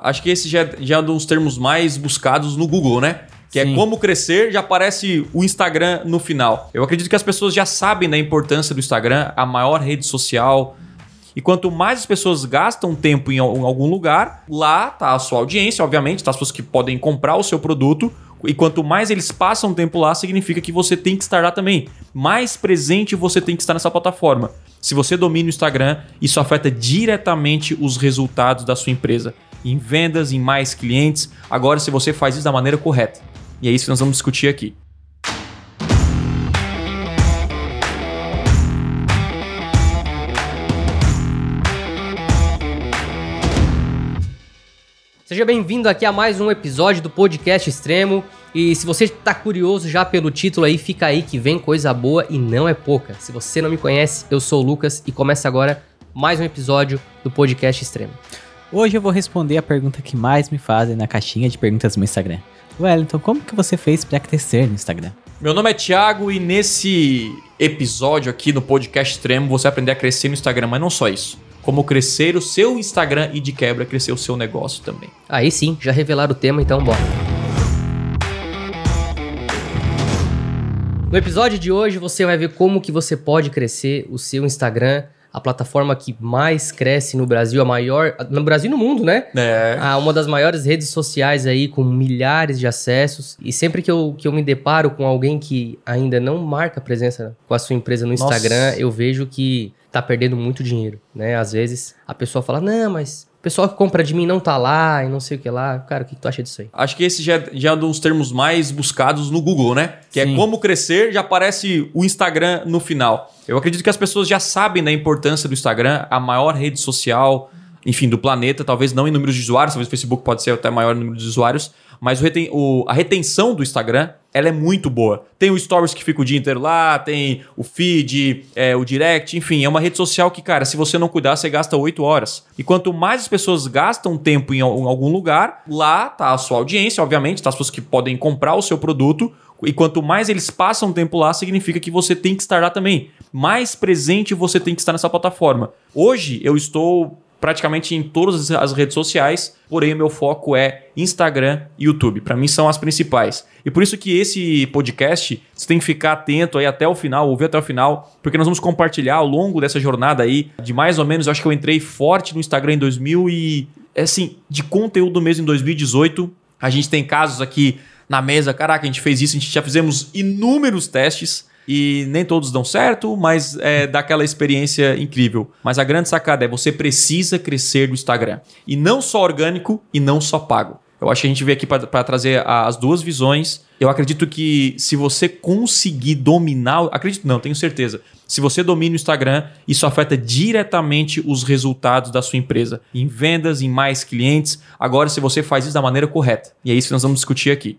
Acho que esse já, é, já é um dos termos mais buscados no Google, né? Que é Sim. é como crescer, já aparece o Instagram no final. Eu acredito que as pessoas já sabem da importância do Instagram, a maior rede social. E quanto mais as pessoas gastam tempo em al- em algum lugar, lá tá a sua audiência, obviamente, tá as pessoas que podem comprar o seu produto. E quanto mais eles passam tempo lá, significa que você tem que estar lá também. Mais presente você tem que estar nessa plataforma. Se você domina o Instagram, isso afeta diretamente os resultados da sua empresa. Em vendas, em mais clientes. Agora, se você faz isso da maneira correta. E é isso que nós vamos discutir aqui. Seja bem-vindo aqui a mais um episódio do Podcast Extremo. E se você está curioso já pelo título aí, fica aí que vem coisa boa e não é pouca. Se você não me conhece, eu sou o Lucas e começa agora mais um episódio do Podcast Extremo. Hoje eu vou responder a pergunta que mais me fazem na caixinha de perguntas no Instagram. Wellington, como que você fez pra crescer no Instagram? Meu nome é Thiago e nesse episódio aqui no podcast extremo você vai aprender a crescer no Instagram, mas não só isso. Como crescer o seu Instagram e de quebra crescer o seu negócio também. Aí sim, já revelaram o tema, então bora. No episódio de hoje você vai ver como que você pode crescer o seu Instagram, a plataforma que mais cresce no Brasil, a maior, no Brasil e no mundo, né? É. Ah, uma das maiores redes sociais aí com milhares de acessos. E sempre que eu, que eu me deparo com alguém que ainda não marca presença com a sua empresa no Nossa. Instagram, eu vejo que tá perdendo muito dinheiro, né? Às vezes a pessoa fala: "Não, mas pessoal que compra de mim não tá lá e não sei o que lá". Cara, o que, que tu acha disso aí? Acho que esse já, é- já é um dos termos mais buscados no Google, né? Que Sim. é como crescer, já aparece o Instagram no final. Eu acredito que as pessoas já sabem da importância do Instagram, a maior rede social, enfim, do planeta, talvez não em números de usuários, talvez o Facebook pode ser até maior número de usuários, mas o reten- o- a retenção do Instagram, ela é muito boa. Tem o Stories que fica o dia inteiro lá, tem o feed, é, o direct, enfim, é uma rede social que, cara, se você não cuidar, você gasta 8 horas. E quanto mais as pessoas gastam tempo em em algum lugar, lá tá a sua audiência, obviamente, tá as pessoas que podem comprar o seu produto. E quanto mais eles passam tempo lá, significa que você tem que estar lá também. Mais presente você tem que estar nessa plataforma. Hoje eu estou praticamente em todas as- redes sociais, porém o meu foco é Instagram e YouTube. Para mim são as principais. E por isso que esse podcast, você tem que ficar atento aí até o final, ouvir até o final, porque nós vamos compartilhar ao longo dessa jornada aí, de mais ou menos, eu acho que eu entrei forte no Instagram em 2000 e é assim, de conteúdo mesmo em 2018. A gente tem casos aqui na mesa, caraca, a gente fez isso, a gente já fizemos inúmeros testes e nem todos dão certo, mas é, dá aquela experiência incrível. Mas a grande sacada é você precisa crescer no Instagram. E não só orgânico e não só pago. Eu acho que a gente veio aqui para trazer as duas visões. Eu acredito que se você conseguir dominar, acredito não, tenho certeza. Se você domina o Instagram, isso afeta diretamente os resultados da sua empresa, em vendas, em mais clientes. Agora, se você faz isso da maneira correta, e é isso que nós vamos discutir aqui.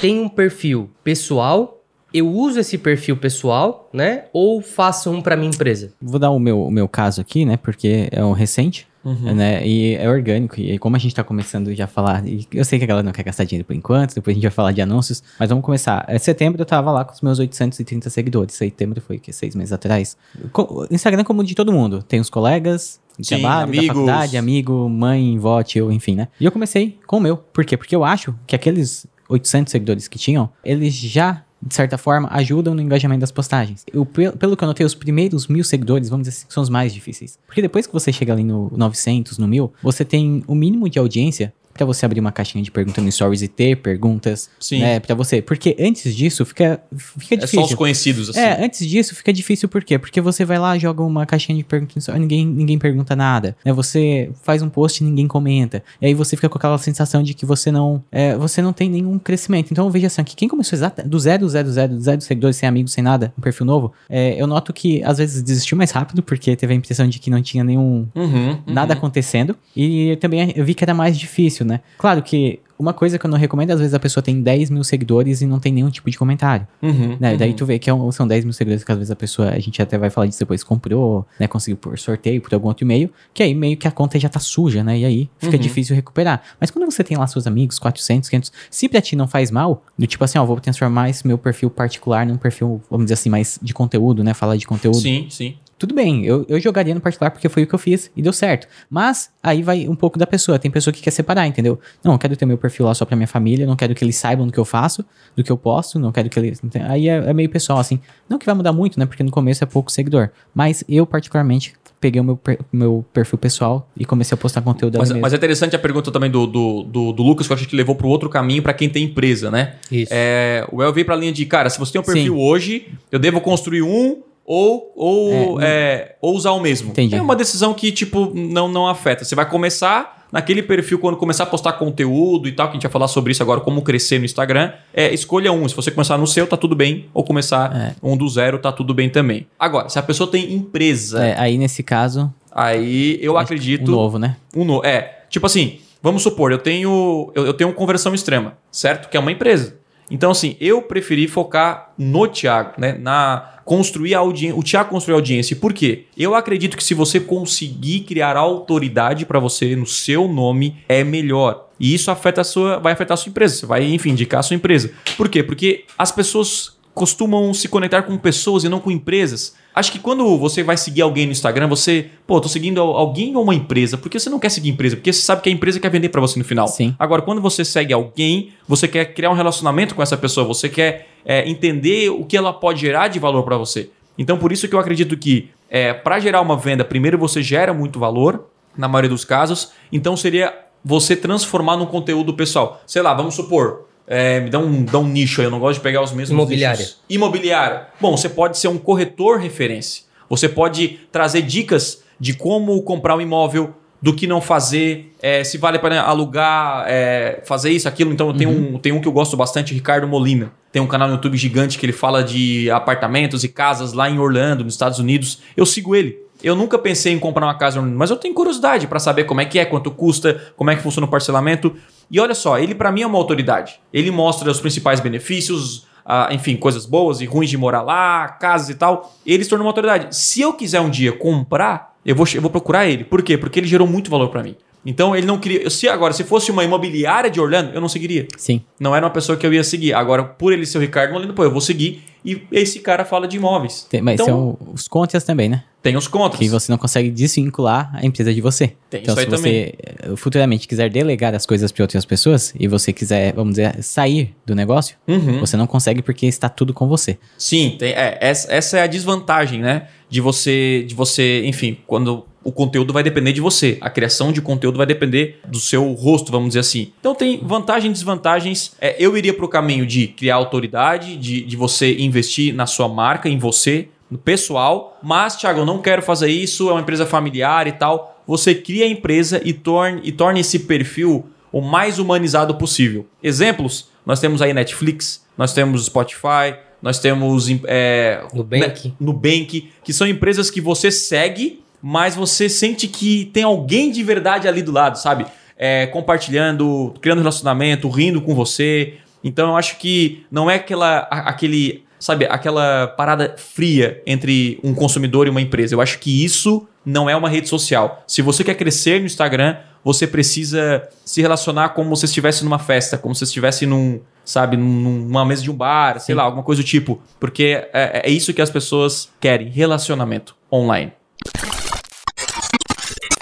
Tem um perfil pessoal, eu uso esse perfil pessoal, né? Ou faço um para minha empresa? Vou dar o meu, o meu caso aqui, né? Porque é um recente, né? E é orgânico. E como a gente tá começando já a falar, e eu sei que a galera não quer gastar dinheiro por enquanto, depois a gente vai falar de anúncios, mas vamos começar. Em setembro eu tava lá com os meus 830 seguidores. Setembro foi, que seis meses atrás. Co- Instagram como de todo mundo. Tem os colegas, de Sim, trabalho, amigos. da faculdade, amigo, mãe, vó, tio, enfim, né? E eu comecei com o meu. Por quê? Porque eu acho que aqueles 800 seguidores que tinham, eles já, de certa forma, ajudam no engajamento das postagens. Eu, pe- pelo que eu notei, os primeiros mil seguidores, vamos dizer assim, são os mais difíceis. Porque depois que você chega ali no 900, no 1000, você tem o mínimo de audiência pra você abrir uma caixinha de perguntas no Stories e ter perguntas, Sim. né, pra você. Porque antes disso, fica, fica É difícil. só os conhecidos, assim. É, antes disso fica difícil por quê? Porque você vai lá, joga uma caixinha de perguntas ninguém, ninguém pergunta nada. Né? Você faz um post e ninguém comenta. E aí você fica com aquela sensação de que você não, é, você não tem nenhum crescimento. Então veja assim, que quem começou exata, do zero, zero, zero, zero seguidores, sem amigos, sem nada, um perfil novo, é, eu noto que às vezes desistiu mais rápido porque teve a impressão de que não tinha nenhum Uhum, uhum. nada acontecendo. E também eu vi que era mais difícil, né? Claro que uma coisa que eu não recomendo, às vezes a pessoa tem 10 mil seguidores e não tem nenhum tipo de comentário. Uhum, Né? uhum. Daí tu vê que é são 10 mil seguidores que às vezes a pessoa, a gente até vai falar disso depois, comprou, né? Conseguiu por sorteio, por algum outro e-mail, que aí meio que a conta já tá suja, né? E aí fica Uhum. difícil recuperar. Mas quando você tem lá seus amigos, 400, 500, se pra ti não faz mal, do tipo assim, ó, vou transformar esse meu perfil particular num perfil, vamos dizer assim, mais de conteúdo, né? Falar de conteúdo. Sim, sim. tudo bem, eu, eu jogaria no particular porque foi o que eu fiz e deu certo. Mas aí vai um pouco da pessoa. Tem pessoa que quer separar, entendeu? Não, eu quero ter meu perfil lá só pra minha família, não quero que eles saibam do que eu faço, do que eu posto, não quero que eles. Aí é, é meio pessoal, assim. Não que vai mudar muito, né? Porque no começo é pouco seguidor. Mas eu, particularmente, peguei o meu, meu perfil pessoal e comecei a postar conteúdo Mas, ali mas é interessante a pergunta também do, do, do, do Lucas, que eu acho que levou para outro caminho para quem tem empresa, né? Isso. É, o El veio para a linha de, cara, se você tem um perfil Sim. hoje, eu devo construir um ou, ou, é, ou usar o mesmo. Entendi. É uma decisão que, tipo, não, não afeta. Você vai começar naquele perfil, quando começar a postar conteúdo e tal, que a gente vai falar sobre isso agora, como crescer no Instagram, é, escolha um. Se você começar no seu, tá tudo bem. Ou começar É. um do zero, tá tudo bem também. Agora, se a pessoa tem empresa, É, aí nesse caso, aí eu acredito... um novo, né? Um no... É, tipo assim, vamos supor, eu tenho eu, eu tenho conversão extrema, certo? Que é uma empresa. Então, assim, eu preferi focar no Thiago, né? Na construir a audiência. O Thiago construir a audiência. Por quê? Eu acredito que se você conseguir criar autoridade para você no seu nome, é melhor. E isso afeta a sua, vai afetar a sua empresa. Você vai, enfim, indicar a sua empresa. Por quê? Porque as pessoas costumam se conectar com pessoas e não com empresas. Acho que quando você vai seguir alguém no Instagram, você, pô, tô seguindo al- alguém ou uma empresa. Por que você não quer seguir empresa? Porque você sabe que a empresa quer vender para você no final. Sim. Agora, quando você segue alguém, você quer criar um relacionamento com essa pessoa, você quer é, entender o que ela pode gerar de valor para você. Então, por isso que eu acredito que é, para gerar uma venda, primeiro você gera muito valor, na maioria dos casos. Então, seria você transformar num conteúdo pessoal. Sei lá, vamos supor. É, me dá um, dá um nicho aí, eu não gosto de pegar os mesmos Imobiliária. nichos. Imobiliária. Bom, você pode ser um corretor referência. Você pode trazer dicas de como comprar um imóvel, do que não fazer, é, se vale para alugar, é, fazer isso, aquilo. Então tem, um, tem um que eu gosto bastante, Ricardo Molina. Tem um canal no YouTube gigante que ele fala de apartamentos e casas lá em Orlando, nos Estados Unidos. Eu sigo ele. Eu nunca pensei em comprar uma casa, mas eu tenho curiosidade para saber como é que é, quanto custa, como é que funciona o parcelamento. E olha só, ele para mim é uma autoridade. Ele mostra os principais benefícios, ah, enfim, coisas boas e ruins de morar lá, casas e tal. Ele se tornou uma autoridade. Se eu quiser um dia comprar, eu vou, eu vou procurar ele. Por quê? Porque ele gerou muito valor para mim. Então ele não queria. Se agora, se fosse uma imobiliária de Orlando, eu não seguiria. Sim. Não era uma pessoa que eu ia seguir. Agora, por ele ser o Ricardo Molina, pô, eu vou seguir. E esse cara fala de imóveis. Tem- mas então, são os contas também, né? tem os contras. Que você não consegue desvincular a empresa de você. Tem então, isso aí se você eh, futuramente quiser delegar as coisas para outras pessoas e você quiser, vamos dizer, sair do negócio, Uhum. você não consegue porque está tudo com você. Sim, tem- é, essa, essa é a desvantagem, né? De você, de você, enfim, quando o conteúdo vai depender de você. A criação de conteúdo vai depender do seu rosto, vamos dizer assim. Então tem vantagens e desvantagens. É, eu iria para o caminho de criar autoridade, de, de você investir na sua marca, em você, no pessoal. Mas, Thiago, eu não quero fazer isso, é uma empresa familiar e tal. Você cria a empresa e torne, e torne esse perfil o mais humanizado possível. Exemplos, nós temos aí Netflix, nós temos Spotify, nós temos é, Nubank. né, Nubank, que são empresas que você segue, mas você sente que tem alguém de verdade ali do lado, sabe? É, compartilhando, criando relacionamento, rindo com você. Então eu acho que não é aquela, aquele, sabe, aquela parada fria entre um consumidor e uma empresa. Eu acho que isso não é uma rede social. Se você quer crescer no Instagram, você precisa se relacionar como se estivesse numa festa, como se estivesse num, sabe, num- numa mesa de um bar, sei lá, alguma coisa do tipo. Porque é, é isso que as pessoas querem, relacionamento online.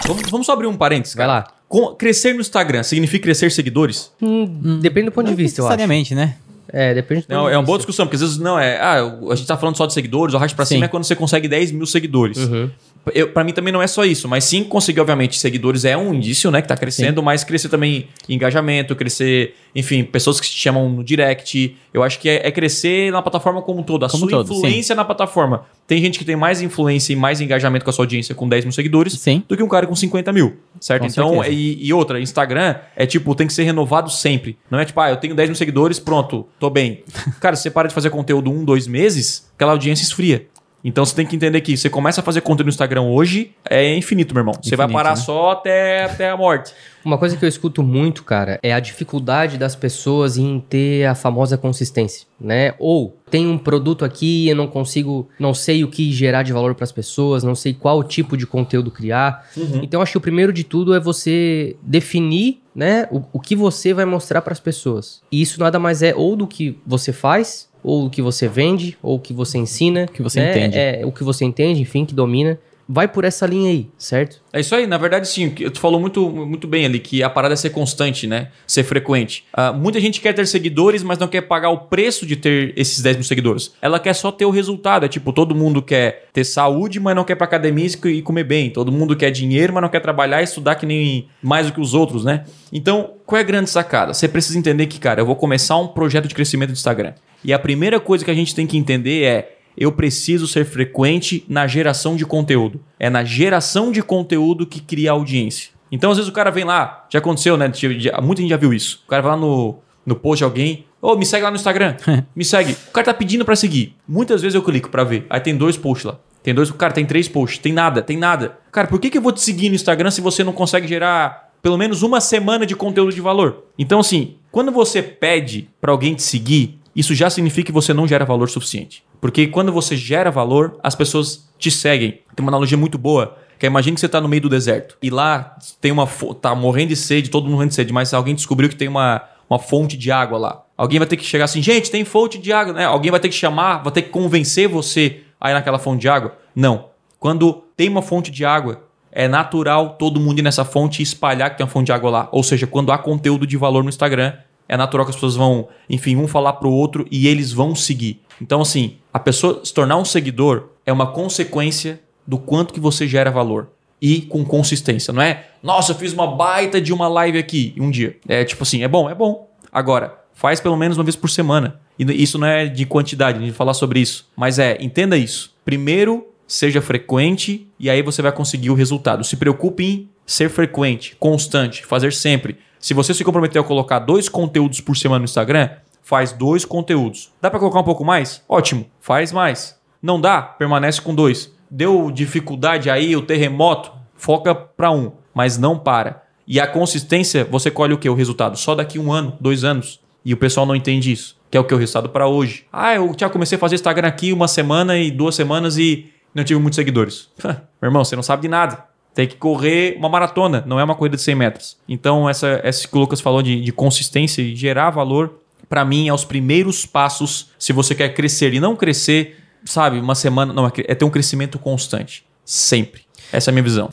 Vamos, vamos só abrir um parênteses, Vai cara. lá. Com- crescer no Instagram significa crescer seguidores? Hum, depende do ponto de vista, eu acho. necessariamente, né? É, depende do ponto Não, de é uma boa discussão, porque às vezes não é. Ah, a gente tá falando só de seguidores, o racha pra Sim. cima é quando você consegue 10 mil seguidores. Uhum. Eu, pra mim também não é só isso, mas sim conseguir, obviamente, seguidores é um indício, né, que tá crescendo, mas crescer também engajamento, crescer, enfim, pessoas que te chamam no direct. Eu acho que é, é crescer na plataforma como um todo, a Como sua todo, influência na plataforma. Tem gente que tem mais influência e mais engajamento com a sua audiência com 10 mil seguidores Sim. do que um cara com 50 mil, certo? Com então, e, e outra, Instagram é tipo, tem que ser renovado sempre. Não é tipo, ah, eu tenho 10 mil seguidores, pronto, tô bem. Cara, se você para de fazer conteúdo um, dois meses, aquela audiência esfria. Então você tem que entender que você começa a fazer conteúdo no Instagram hoje, é infinito, meu irmão. Você vai Infinito, parar né? só até, até a morte. Uma coisa que eu escuto muito, cara, é a dificuldade das pessoas em ter a famosa consistência, né? Ou tem um produto aqui e eu não consigo, não sei o que gerar de valor para as pessoas, não sei qual tipo de conteúdo criar. Então acho que o primeiro de tudo é você definir né, o, o que você vai mostrar para as pessoas. E isso nada mais é ou do que você faz, ou o que você vende, ou o que você ensina. Que você né? entende. É, o que você entende, enfim, que domina. Vai por essa linha aí, certo? É isso aí, na verdade, sim. que Tu falou muito, muito bem ali que a parada é ser constante, né? Ser frequente. Ah, muita gente quer ter seguidores, mas não quer pagar o preço de ter esses 10 mil seguidores. Ela quer só ter o resultado. É tipo, todo mundo quer ter saúde, mas não quer ir pra academia e comer bem. Todo mundo quer dinheiro, mas não quer trabalhar e estudar que nem mais do que os outros, né? Então, qual é a grande sacada? Você precisa entender que, cara, eu vou começar um projeto de crescimento do Instagram. E a primeira coisa que a gente tem que entender é eu preciso ser frequente na geração de conteúdo. É na geração de conteúdo que cria audiência. Então, às vezes o cara vem lá, já aconteceu, né? Já- Muita gente já viu isso. O cara vai lá no, no post de alguém, ô, me segue lá no Instagram, me segue. O cara tá pedindo pra seguir. Muitas vezes eu clico pra ver. Aí tem dois posts lá. Tem dois, cara, tem três posts, tem nada, tem nada. Cara, por que, que eu vou te seguir no Instagram se você não consegue gerar pelo menos uma semana de conteúdo de valor? Então, assim, quando você pede pra alguém te seguir, isso já significa que você não gera valor suficiente. Porque quando você gera valor, as pessoas te seguem. Tem uma analogia muito boa, que é imagine que você está no meio do deserto e lá tem uma tá morrendo de sede, todo mundo morrendo de sede, mas alguém descobriu que tem uma, uma fonte de água lá. Alguém vai ter que chegar assim, gente, tem fonte de água, né? Alguém vai ter que chamar, vai ter que convencer você a ir naquela fonte de água? Não. Quando tem uma fonte de água, é natural todo mundo ir nessa fonte e espalhar que tem uma fonte de água lá. Ou seja, quando há conteúdo de valor no Instagram, é natural que as pessoas vão, enfim, um falar pro outro e eles vão seguir. Então, assim, a pessoa se tornar um seguidor é uma consequência do quanto que você gera valor. E com consistência. Não é, nossa, eu fiz uma baita de uma live aqui um dia. É tipo assim, é bom, é bom. Agora, faz pelo menos uma vez por semana. E isso não é de quantidade, de falar sobre isso. Mas é, entenda isso. Primeiro, seja frequente e aí você vai conseguir o resultado. Se preocupe em ser frequente, constante, fazer sempre. Se você se comprometeu a colocar dois conteúdos por semana no Instagram, faz dois conteúdos. Dá para colocar um pouco mais? Ótimo, faz mais. Não dá? Permanece com dois. Deu dificuldade aí, o terremoto, foca para um, mas não para. E a consistência, você colhe o que? O resultado só daqui um ano, dois anos. E o pessoal não entende isso. Que é o que? O resultado para hoje. Ah, eu já comecei a fazer Instagram aqui uma semana e duas semanas e não tive muitos seguidores. Meu irmão, você não sabe de nada. Tem que correr uma maratona, não é uma corrida de 100 metros. Então, essa, essa que o Lucas falou de, de consistência e gerar valor, para mim, é os primeiros passos se você quer crescer. E não crescer, sabe, uma semana. Não, é é ter um crescimento constante. Sempre. Essa é a minha visão.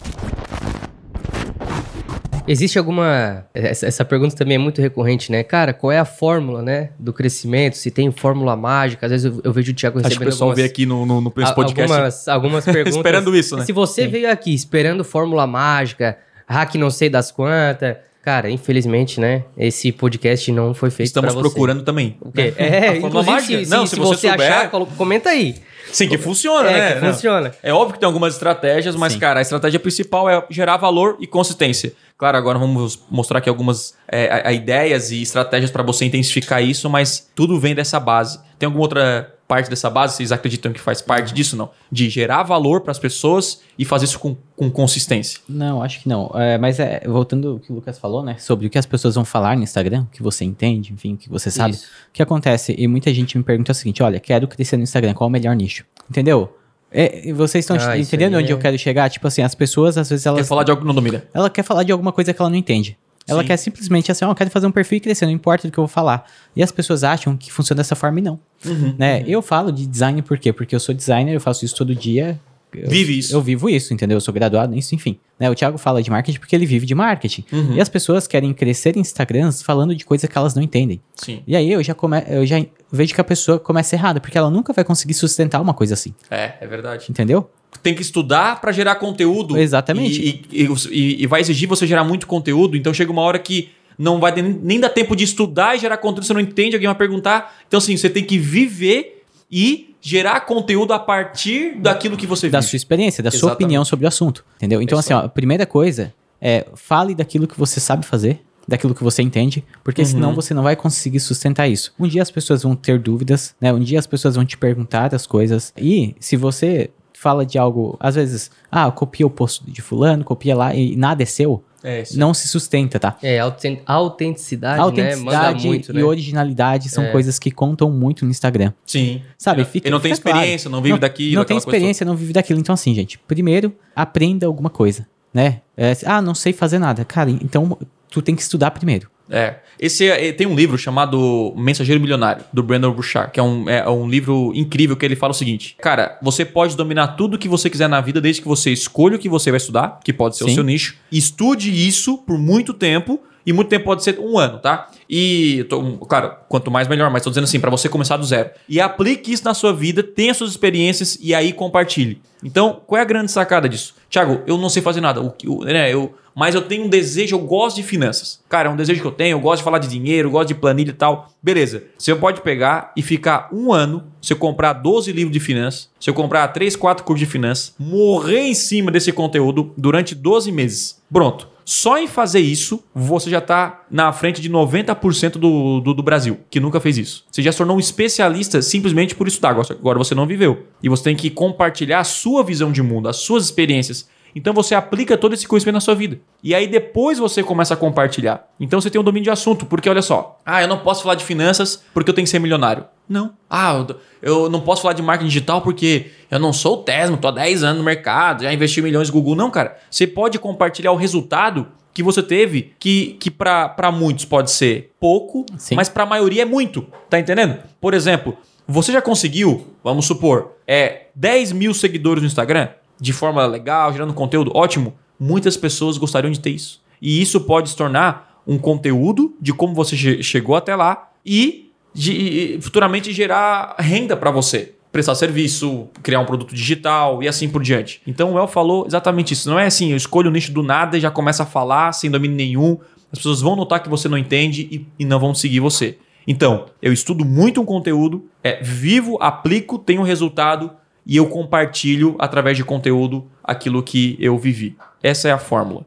Existe alguma. Essa, pergunta também é muito recorrente, né? Cara, qual é a fórmula, né? Do crescimimento? Se tem fórmula mágica? Às vezes eu, eu vejo o Thiago Acho que recebendo o pessoal algumas, vê aqui no, no, no a- podcast. algumas, algumas perguntas. Esperando isso, né? Se você veio aqui esperando fórmula mágica, hack não sei das quantas. Cara, infelizmente, né? Esse podcast não foi feito Estamos procurando também. O quê? A É, inclusive, mágica? se, Não, se se você você souber- achar, comenta aí. Sim, que funciona, É, né? que Não. funciona. É óbvio que tem algumas estratégias, mas, Sim. cara, a estratégia principal é gerar valor e consistência. Claro, agora vamos mostrar aqui algumas é, a- a ideias e estratégias para você intensificar isso, mas tudo vem dessa base. Tem alguma outra parte dessa base? Vocês acreditam que faz parte disso? Não. De gerar valor para as pessoas e fazer isso com, com consistência. Não, acho que não. É, mas é, voltando ao que o Lucas falou, né? Sobre o que as pessoas vão falar no Instagram, o que você entende, enfim, o que você sabe. Isso. O que acontece? E muita gente me pergunta o seguinte: olha, quero crescer no Instagram, qual é o melhor nicho? Entendeu? É, vocês estão Ah, entendendo onde é- eu quero chegar? Tipo assim, as pessoas, às vezes, elas. Quer falar de algo não domina? Ela quer falar de alguma coisa que ela não entende. Ela Sim. quer simplesmente assim, ó, eu quero fazer um perfil e crescer, não importa do que eu vou falar. E as pessoas acham que funciona dessa forma e não. Uhum. né? Eu falo de design por quê? Porque eu sou designer, eu faço isso todo dia. Eu- Vive isso. Eu vivo isso, entendeu? Eu sou graduado nisso, enfim. Né? O Thiago fala de marketing porque ele vive de marketing. Uhum. E as pessoas querem crescer em Instagrams falando de coisa que elas não entendem. Sim. E aí eu já, come... eu já vejo que a pessoa começa errada, porque ela nunca vai conseguir sustentar uma coisa assim, É, é verdade. entendeu? Tem que estudar para gerar conteúdo. Exatamente. E, e- e- e vai exigir você gerar muito conteúdo. Então chega uma hora que não vai nem- nem dar tempo de estudar e gerar conteúdo. Você não entende, alguém vai perguntar. Então, assim, você tem que viver e gerar conteúdo a partir daquilo que você Da vive. sua experiência, da sua Exatamente. opinião sobre o assunto, entendeu? Então, isso assim, ó, a primeira coisa é fale daquilo que você sabe fazer, daquilo que você entende, porque Uhum. senão você não vai conseguir sustentar isso. Um dia as pessoas vão ter dúvidas, né? Um dia as pessoas vão te perguntar as coisas. E se você fala de algo, às vezes, ah, copia o post de fulano, copia lá e nada é seu, É, não se sustenta, tá? É, auten- autenticidade, né? Manda Autenticidade muito, e né? originalidade são É. coisas que contam muito no Instagram. Sim. Sabe, É. fica- Ele não tem fica claro. experiência, não vive daquilo. Não tem experiência, não vive daquilo. Então, assim, gente, primeiro, aprenda alguma coisa, né? É, ah, não sei fazer nada. Cara, então tu tem que estudar primeiro. É. Esse é- tem um livro chamado Mensageiro Milionário, do Brandon Burchard, que é um, é um livro incrível que ele fala o seguinte: Cara, você pode dominar tudo que você quiser na vida desde que você escolha o que você vai estudar, que pode ser o Sim. seu nicho. Estude isso por muito tempo. E muito tempo pode ser um ano, tá? E, tô- claro, quanto mais melhor, mas tô dizendo assim, pra você começar do zero. E aplique isso na sua vida, tenha suas experiências e aí compartilhe. Então, qual é a grande sacada disso? Tiago, eu não sei fazer nada. O, que- o- né, eu, mas eu tenho um desejo, eu gosto de finanças. Cara, é um desejo que eu tenho, eu gosto de falar de dinheiro, eu gosto de planilha e tal. Beleza. Você pode pegar e ficar um ano, se eu comprar 12 livros de finanças, se eu comprar 3, 4 cursos de finanças, morrer em cima desse conteúdo durante 12 meses. Pronto. Só em fazer isso, você já está na frente de 90% do, do, do Brasil, que nunca fez isso. Você já se tornou um especialista simplesmente por estudar. Agora você não viveu. E você tem que compartilhar a sua visão de mundo, as suas experiências. Então você aplica todo esse conhecimento na sua vida. E aí depois você começa a compartilhar. Então você tem um domínio de assunto, porque olha só. Ah, eu não posso falar de finanças porque eu tenho que ser milionário. Não. Ah, eu- não posso falar de marketing digital porque eu não sou o Tesmo, tô há 10 anos no mercado, já investi milhões no Google. Não, cara. Você pode compartilhar o resultado que você teve, que, que para muitos pode ser pouco, Sim. mas para a maioria é muito. Tá entendendo? Por exemplo, você já conseguiu, vamos supor, é 10 mil seguidores no Instagram, de forma legal, gerando conteúdo, ótimo. Muitas pessoas gostariam de ter isso. E isso pode se tornar um conteúdo de como você che- chegou até lá e de, futuramente gerar renda para você. Prestar serviço, criar um produto digital e assim por diante. Então o El falou exatamente isso. Não é assim, eu escolho o nicho do nada e já começa a falar sem domínio nenhum. As pessoas vão notar que você não entende e, e não vão seguir você. Então, eu estudo muito um conteúdo, é, vivo, aplico, tenho resultado e eu compartilho através de conteúdo aquilo que eu vivi. Essa é a fórmula.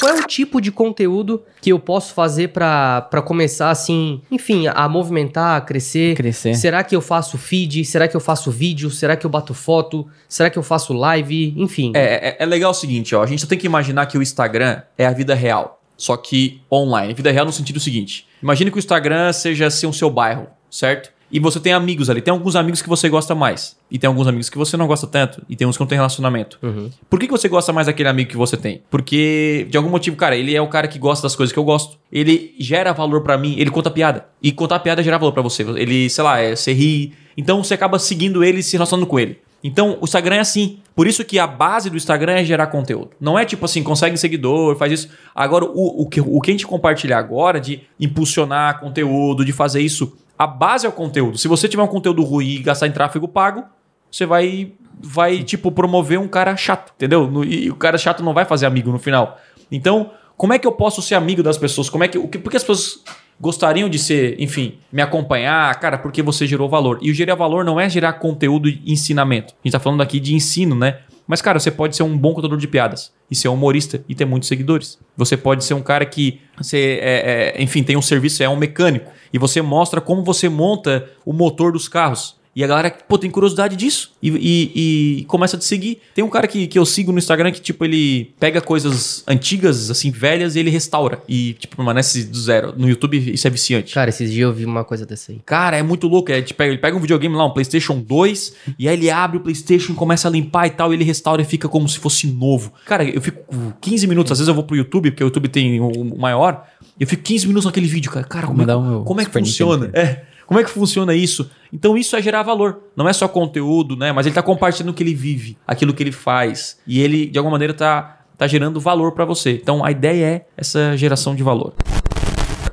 Qual é o tipo de conteúdo que eu posso fazer pra pra começar assim, enfim, a movimentar, a crescer? Crescer. Será que eu faço feed? Será que eu faço vídeo? Será que eu bato foto? Será que eu faço live? Enfim. É, é, é legal o seguinte, ó, a gente só tem que imaginar que o Instagram é a vida real, só que online. Vida real no sentido seguinte: imagine que o Instagram seja assim, o seu bairro, certo? E você tem amigos ali, tem alguns amigos que você gosta mais, e tem alguns amigos que você não gosta tanto, e tem uns que não tem relacionamento. Uhum. Por que, que você gosta mais daquele amigo que você tem? Porque, de algum motivo, cara, ele é o cara que gosta das coisas que eu gosto. Ele gera valor pra mim, ele conta piada. E contar piada gera valor pra você. Ele, sei lá, é, você ri. Então você acaba seguindo ele e se relacionando com ele. Então, o Instagram é assim. Por isso que a base do Instagram é gerar conteúdo. Não é tipo assim, consegue seguidor, faz isso. Agora, o, o, que, o que a gente compartilhar agora de impulsionar conteúdo, de fazer isso, a base é o conteúdo. Se você tiver um conteúdo ruim e gastar em tráfego pago, você vai, vai tipo, promover um cara chato, entendeu? E o cara chato não vai fazer amigo no final. Então, como é que eu posso ser amigo das pessoas? Como é que, o que por que as pessoas gostariam de ser, enfim, me acompanhar? Cara, porque você gerou valor. E o gerar valor não é gerar conteúdo e ensinamento. A gente tá falando aqui de ensino, né? Mas, cara, você pode ser um bom contador de piadas e ser um humorista e ter muitos seguidores. Você pode ser um cara que, você, é, é, enfim, tem um serviço, é um mecânico. E você mostra como você monta o motor dos carros. E a galera, pô, tem curiosidade disso. E, e- e começa a te seguir. Tem um cara que, que eu sigo no Instagram que, tipo, ele pega coisas antigas, assim, velhas, e ele restaura. E, tipo, permanece do zero. No YouTube, isso é viciante. Cara, esses dias eu vi uma coisa dessa aí. Cara, é muito louco. É, tipo, ele pega um videogame lá, um PlayStation 2, e aí ele abre o PlayStation, começa a limpar e tal, e ele restaura e fica como se fosse novo. Cara, eu fico 15 minutos, às vezes eu vou pro YouTube, porque o YouTube tem o maior, eu fico 15 minutos naquele vídeo, cara. Cara, como, é, meu como é que funciona? Nintendo. É. Como é que funciona isso? Então isso é gerar valor. Não é só conteúdo, né? Mas ele tá compartilhando o que ele vive, aquilo que ele faz. E ele, de alguma maneira, tá, tá gerando valor pra você. Então a ideia é essa geração de valor.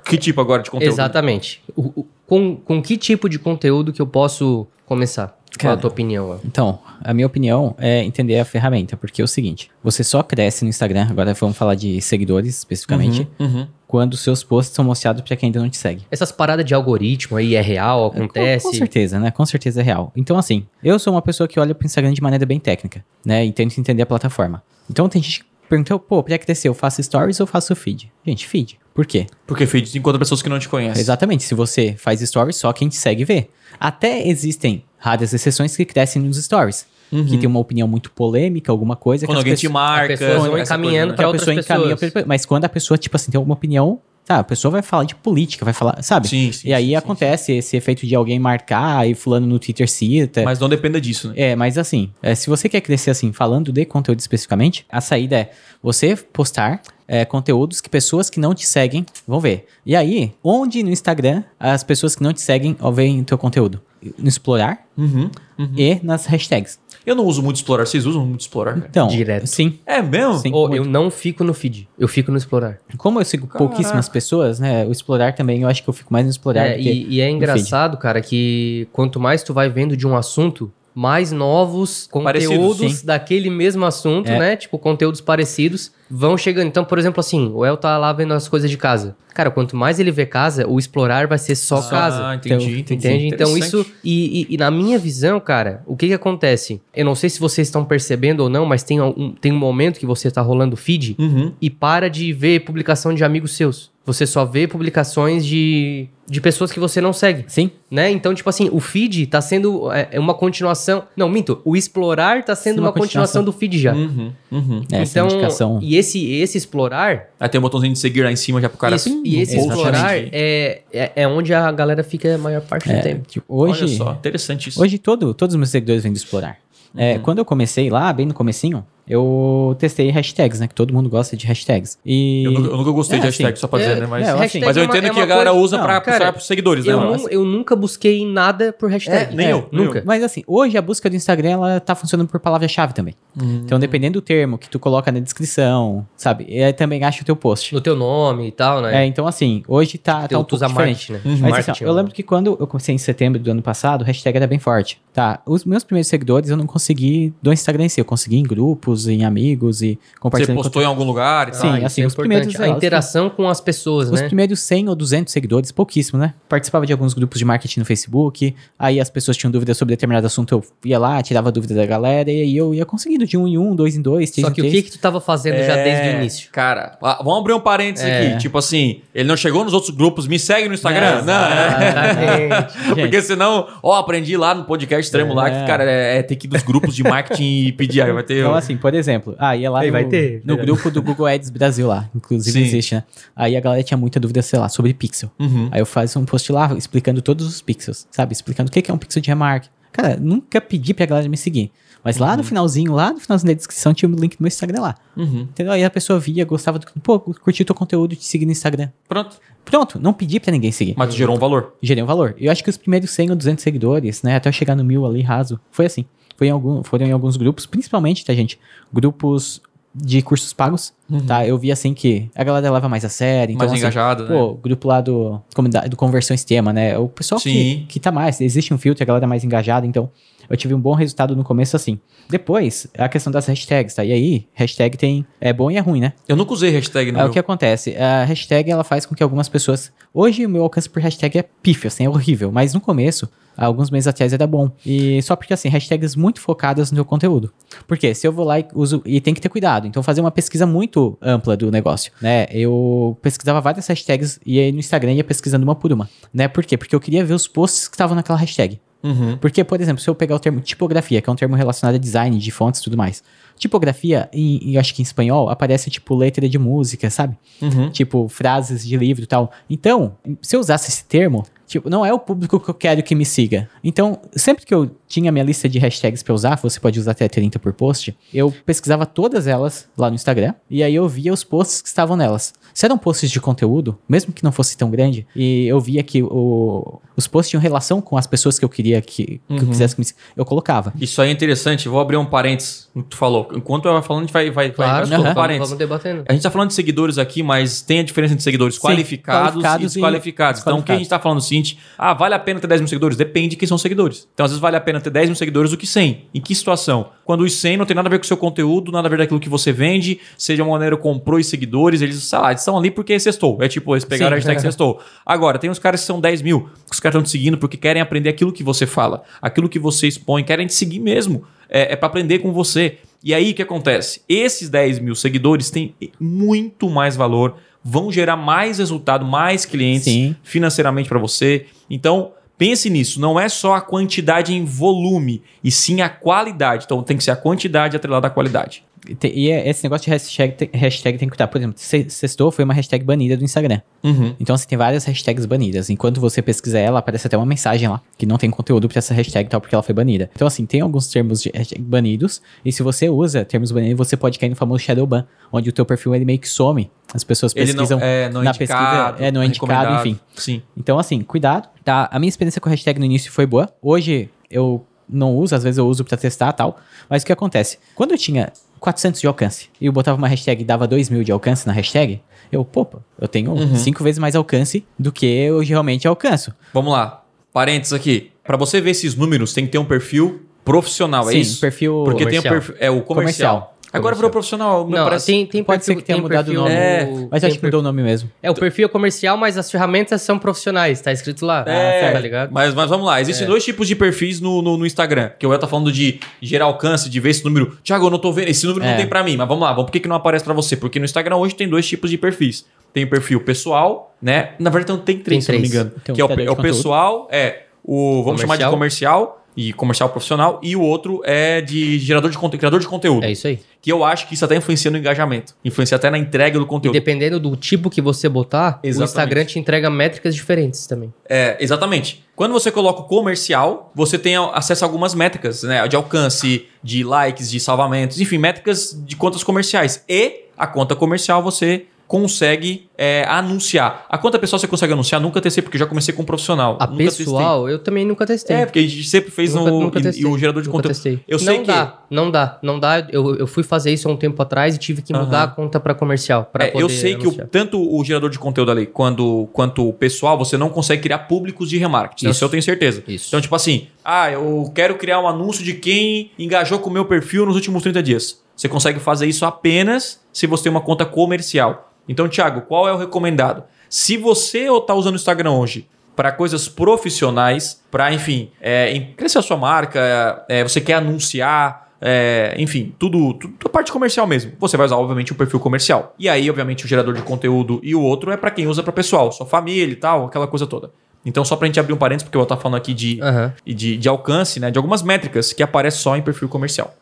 Que tipo agora de conteúdo? Exatamente. O- o- com, com que tipo de conteúdo que eu posso começar? Qual é a tua opinião? Então, a minha opinião é entender a ferramenta, porque é o seguinte: você só cresce no Instagram, agora vamos falar de seguidores especificamente, Uhum, uhum. Quando seus posts são mostrados pra quem ainda não te segue. Essas paradas de algoritmo aí é real, acontece? Com, com certeza, né? Com certeza é real. Então, assim, eu sou uma pessoa que olha pro Instagram de maneira bem técnica, né? E tento entender a plataforma. Então, tem gente que perguntou, pô, pra crescer, eu faço stories ou faço feed? Gente, feed. Por quê? Porque feed encontra pessoas que não te conhecem. Exatamente. Se você faz stories, só quem te segue vê. Até existem raras exceções que crescem nos stories. Que tem uma opinião muito polêmica, alguma coisa. Uhum. Quando que alguém as te pessoas- marca. as pessoas vão encaminhando né? a outras pessoa encaminha. pessoas. Mas quando a pessoa, tipo assim, tem uma opinião Tá, a pessoa vai falar de política, vai falar, sabe? Sim, sim, E aí sim, sim, acontece esse efeito de alguém marcar e fulano no Twitter cita. Mas não dependa disso, né? É, mas assim, é, se você quer crescer assim, falando de conteúdo especificamente, a saída é você postar é, conteúdos que pessoas que não te seguem vão ver. E aí, onde no Instagram as pessoas que não te seguem veem o teu conteúdo? No explorar Uhum. e nas hashtags. Eu não uso muito explorar. Vocês usam muito explorar? cara? Então, Direto. sim. É mesmo? Sim. Ou eu não fico no feed, eu fico no explorar. Como eu sigo Caraca. pouquíssimas pessoas, né? O explorar também, eu acho que eu fico mais no explorar. É, do que- e, e é engraçado, cara, que quanto mais tu vai vendo de um assunto, mais novos conteúdos sim. daquele mesmo assunto, É. né? Tipo, conteúdos parecidos vão chegando. Então, por exemplo, assim, o El tá lá vendo as coisas de casa. Cara, quanto mais ele vê casa, o explorar vai ser só casa. Ah, entendi, Então, entendi. Entende? Então, isso. E, e- e na minha visão, cara, o que que acontece? Eu não sei se vocês estão percebendo ou não, mas tem um, tem um momento que você tá rolando feed Uhum. e para de ver publicação de amigos seus. Você só vê publicações de, de pessoas que você não segue, Sim, né? Então, tipo assim, o feed tá sendo é, é uma continuação... Não, minto. O explorar tá sendo Sim, uma, uma continuação continuação. do feed já. Uhum. Uhum. essa então, indicação. e esse, esse explorar... Aí tem um botãozinho de seguir lá em cima já pro cara. isso, pim, e esse no post. explorar é, é, é onde a galera fica a maior parte do É, tempo. tipo, hoje, Olha só, interessante isso. hoje todo, todos os meus seguidores vêm do explorar. É, quando eu comecei lá, bem no comecinho, eu testei hashtags, né? Que todo mundo gosta de hashtags. E... Eu nunca, eu nunca gostei É, de hashtag, assim, só pra é, dizer, né? Mas, é, eu Hashtag mas eu é uma- entendo é que a galera coisa- usa Não, pra cara, pros seguidores, né? Eu, Mas- nu- eu nunca busquei nada por hashtag. É, nem eu, nem Nunca. Mas assim, hoje a busca do Instagram, ela tá funcionando por palavra-chave também. Hum. Então, dependendo do termo que tu coloca na descrição, sabe? Eu também acho o teu post. No teu nome e tal, né? É, então assim, hoje tá, tá Teu- um pouco diferente. marketing, né? Mas assim, Marketing, ó, eu lembro que quando eu comecei em setembro do ano passado, o hashtag era bem forte. Tá, os meus primeiros seguidores eu não consegui do Instagram em si, eu consegui em grupos, em amigos e Você compartilhando. postou em algum lugar e Sim, tal. Ah, assim, é os primeiros, A os interação com as pessoas, Os né? primeiros 100 ou 200 seguidores, pouquíssimo, né? Participava de alguns grupos de marketing no Facebook, aí as pessoas tinham dúvidas sobre determinado assunto, eu ia lá, tirava dúvida da galera, e aí eu ia conseguindo de um em um, dois em dois, três Só em que o três. que que tu tava fazendo já desde o início? Cara, ah, vamos abrir um parênteses É. aqui. Tipo assim, ele não chegou nos outros grupos, me segue no Instagram? Não, é. Porque senão, ó, aprendi lá no podcast extremo lá que, É. cara, é, é ter que ir dos grupos de marketing e pedir. Aí vai ter. Então, assim, por exemplo, ah, ia lá Aí no, vai ter, no grupo do Google Ads Brasil lá, inclusive Sim. existe, né? Aí a galera tinha muita dúvida, sei lá, sobre pixel. Uhum. Aí eu faço um post lá explicando todos os pixels, sabe? Explicando o que é um pixel de remark. Cara, nunca pedi pra galera me seguir. Mas lá no finalzinho, lá no finalzinho da descrição, tinha o link do meu Instagram lá. Uhum. Entendeu? Aí a pessoa via, gostava do. Pô, curti teu conteúdo te seguir no Instagram. Pronto. Pronto, não pedi pra ninguém seguir. Mas gerou um valor. Gerei um valor. Eu acho que os primeiros 100 ou 200 seguidores, né, até eu chegar no mil ali raso, foi assim. Foi em algum, foram em alguns grupos, principalmente, tá, gente? Grupos de cursos pagos, tá? Eu vi assim que a galera leva mais a sério. Então, Uhum. mais assim, engajado, né? Pô, grupo lá do, comunidade, do Conversão Extrema, né? O pessoal que, que tá mais, existe um filtro, a galera é mais engajada, então eu tive um bom resultado no começo assim. Depois, a questão das hashtags, tá? E aí, hashtag tem, é bom e é ruim, né? Eu nunca usei hashtag no É meu. o que acontece. A hashtag ela faz com que algumas pessoas. Hoje o meu alcance por hashtag é pífio, assim, é horrível. Mas no começo, alguns meses atrás era bom. E só porque assim, hashtags muito focadas no teu conteúdo. Porque se eu vou lá e uso. E tem que ter cuidado. Então, fazer uma pesquisa muito ampla do negócio. Né? Eu pesquisava várias hashtags e aí no Instagram ia pesquisando uma por uma. Né? Por quê? Porque eu queria ver os posts que estavam naquela hashtag. Uhum. Porque, por exemplo, se eu pegar o termo tipografia, que é um termo relacionado a design de fontes e tudo mais. Tipografia, em, eu acho que em espanhol, aparece tipo letra de música, sabe? Uhum. Tipo, frases de livro e tal. Então, se eu usasse esse termo, tipo, não é o público que eu quero que me siga. Então, sempre que eu tinha minha lista de hashtags pra usar, você pode usar até 30 por post, eu pesquisava todas elas lá no Instagram, e aí eu via os posts que estavam nelas. Se eram posts de conteúdo, mesmo que não fosse tão grande, e eu via que o- os posts tinham relação com as pessoas que eu queria que, que eu Uhum. quisesse que me eu colocava. Isso aí é interessante. Vou abrir um parênteses no que tu falou. Enquanto eu ia falando, a gente vai, vai, Claro, vai vamos, parênteses. vamos debatendo. A gente tá falando de seguidores aqui, mas tem a diferença entre seguidores Sim, qualificados, qualificados e e desqualificados. Então, o que a gente tá falando é o seguinte: ah, vale a pena ter 10 mil seguidores? Depende de quem são seguidores. Então, às vezes, vale a pena ter 10 mil seguidores do que 100. Em que situação? Quando os 100 não tem nada a ver com o seu conteúdo, nada a ver daquilo que você vende, seja uma maneira comprou os seguidores, eles, sei lá, eles estão ali porque sextou. É tipo, eles pegaram Sim. a hashtag sextou. Agora, tem uns caras que são 10 mil, que os caras estão te seguindo porque querem aprender aquilo que você fala, aquilo que você expõe, querem te seguir mesmo. É, é para aprender com você. E aí o que acontece? Esses 10 mil seguidores têm muito mais valor, vão gerar mais resultado, mais clientes Sim. financeiramente para você. Então, pense nisso. Não é só a quantidade em volume, e sim a qualidade. Então, tem que ser a quantidade atrelada à qualidade. E é- esse negócio de hashtag, hashtag tem que cuidar. Por exemplo, se- sextou foi uma hashtag banida do Instagram. Uhum. Então você tem várias hashtags banidas. Enquanto você pesquisa ela, aparece até uma mensagem lá que não tem conteúdo pra essa hashtag e tal, porque ela foi banida. Então, assim, tem alguns termos de hashtag banidos. E se você usa termos banidos, você pode cair no famoso shadow ban, onde o teu perfil ele meio que some. As pessoas Ele não pesquisam é não na indicado, pesquisa, é não é indicado, enfim. Sim. Então, assim, cuidado, tá? A minha experiência com hashtag no início foi boa. Hoje eu não uso, às vezes eu uso pra testar e tal. Mas o que acontece? Quando eu tinha 400 de alcance e eu botava uma hashtag e dava 2 mil de alcance na hashtag, eu, pô, eu tenho Uhum. cinco vezes mais alcance do que eu realmente alcanço. Vamos lá. Parênteses aqui. Pra você ver esses números, tem que ter um perfil profissional, é Sim, isso? perfil Porque tem o Comercial. perfil. É o comercial. Comercial. Agora virou profissional. Não, parece... tem, tem Pode ser que tenha tem mudado o perfil nome. É, Mas acho que mudou o nome mesmo. É, o perfil é comercial, mas as ferramentas são profissionais, tá escrito lá. É, tá ligado? Mas, mas vamos lá, existem dois tipos de perfis no, no, no Instagram. Que eu ia tá falando de gerar alcance, de ver esse número. Tiago, eu não tô vendo, esse número não É. tem pra mim. Mas vamos lá, vamos, por que, que não aparece pra você? Porque no Instagram hoje tem dois tipos de perfis. Tem o perfil pessoal, né? Na verdade, então tem três, Tem se eu não me três. engano. Tem um que é o, é o pessoal, é o. Vamos chamar de comercial e comercial profissional. E o outro é de gerador de conteúdo, criador de conteúdo. É isso aí. Que eu acho que isso até influencia no engajamento. Influencia até na entrega do E conteúdo. dependendo do tipo que você botar, o Exatamente. Instagram te entrega métricas diferentes também. É, exatamente. Quando você coloca o comercial, você tem acesso a algumas métricas, né? De alcance, de likes, de salvamentos, enfim, métricas de contas comerciais. E a conta comercial você consegue é, anunciar. A conta pessoal você consegue anunciar? Nunca testei, porque já comecei com um profissional. A Nunca pessoal, eu também nunca testei. testei. É, porque a gente sempre fez Nunca- no. nunca e- testei. e, o gerador de Nunca conteúdo. testei. Eu não sei que. dá, não dá, não dá. Eu, eu fui fazer isso há um tempo atrás e tive que mudar Aham. a conta pra comercial. Pra É, eu sei que o- anunciar. tanto o gerador de conteúdo ali quanto, quanto o pessoal, você não consegue criar públicos de remarketing. Isso. Isso eu tenho certeza. Isso. Então, tipo assim, ah, eu quero criar um anúncio de quem engajou com o meu perfil nos últimos 30 dias. Você consegue fazer isso apenas se você tem uma conta comercial. Então, Thiago, qual é o recomendado? Se você está usando o Instagram hoje para coisas profissionais, para, enfim, é, crescer a sua marca, é, você quer anunciar, é, enfim, tudo, tudo a parte comercial mesmo. Você vai usar, obviamente, o perfil comercial. E aí, obviamente, o gerador de conteúdo e o outro é para quem usa para pessoal, sua família e tal, aquela coisa toda. Então, só pra gente abrir um parênteses, porque eu vou estar falando aqui de, e de, de alcance, né? De algumas métricas que aparecem só em perfil comercial.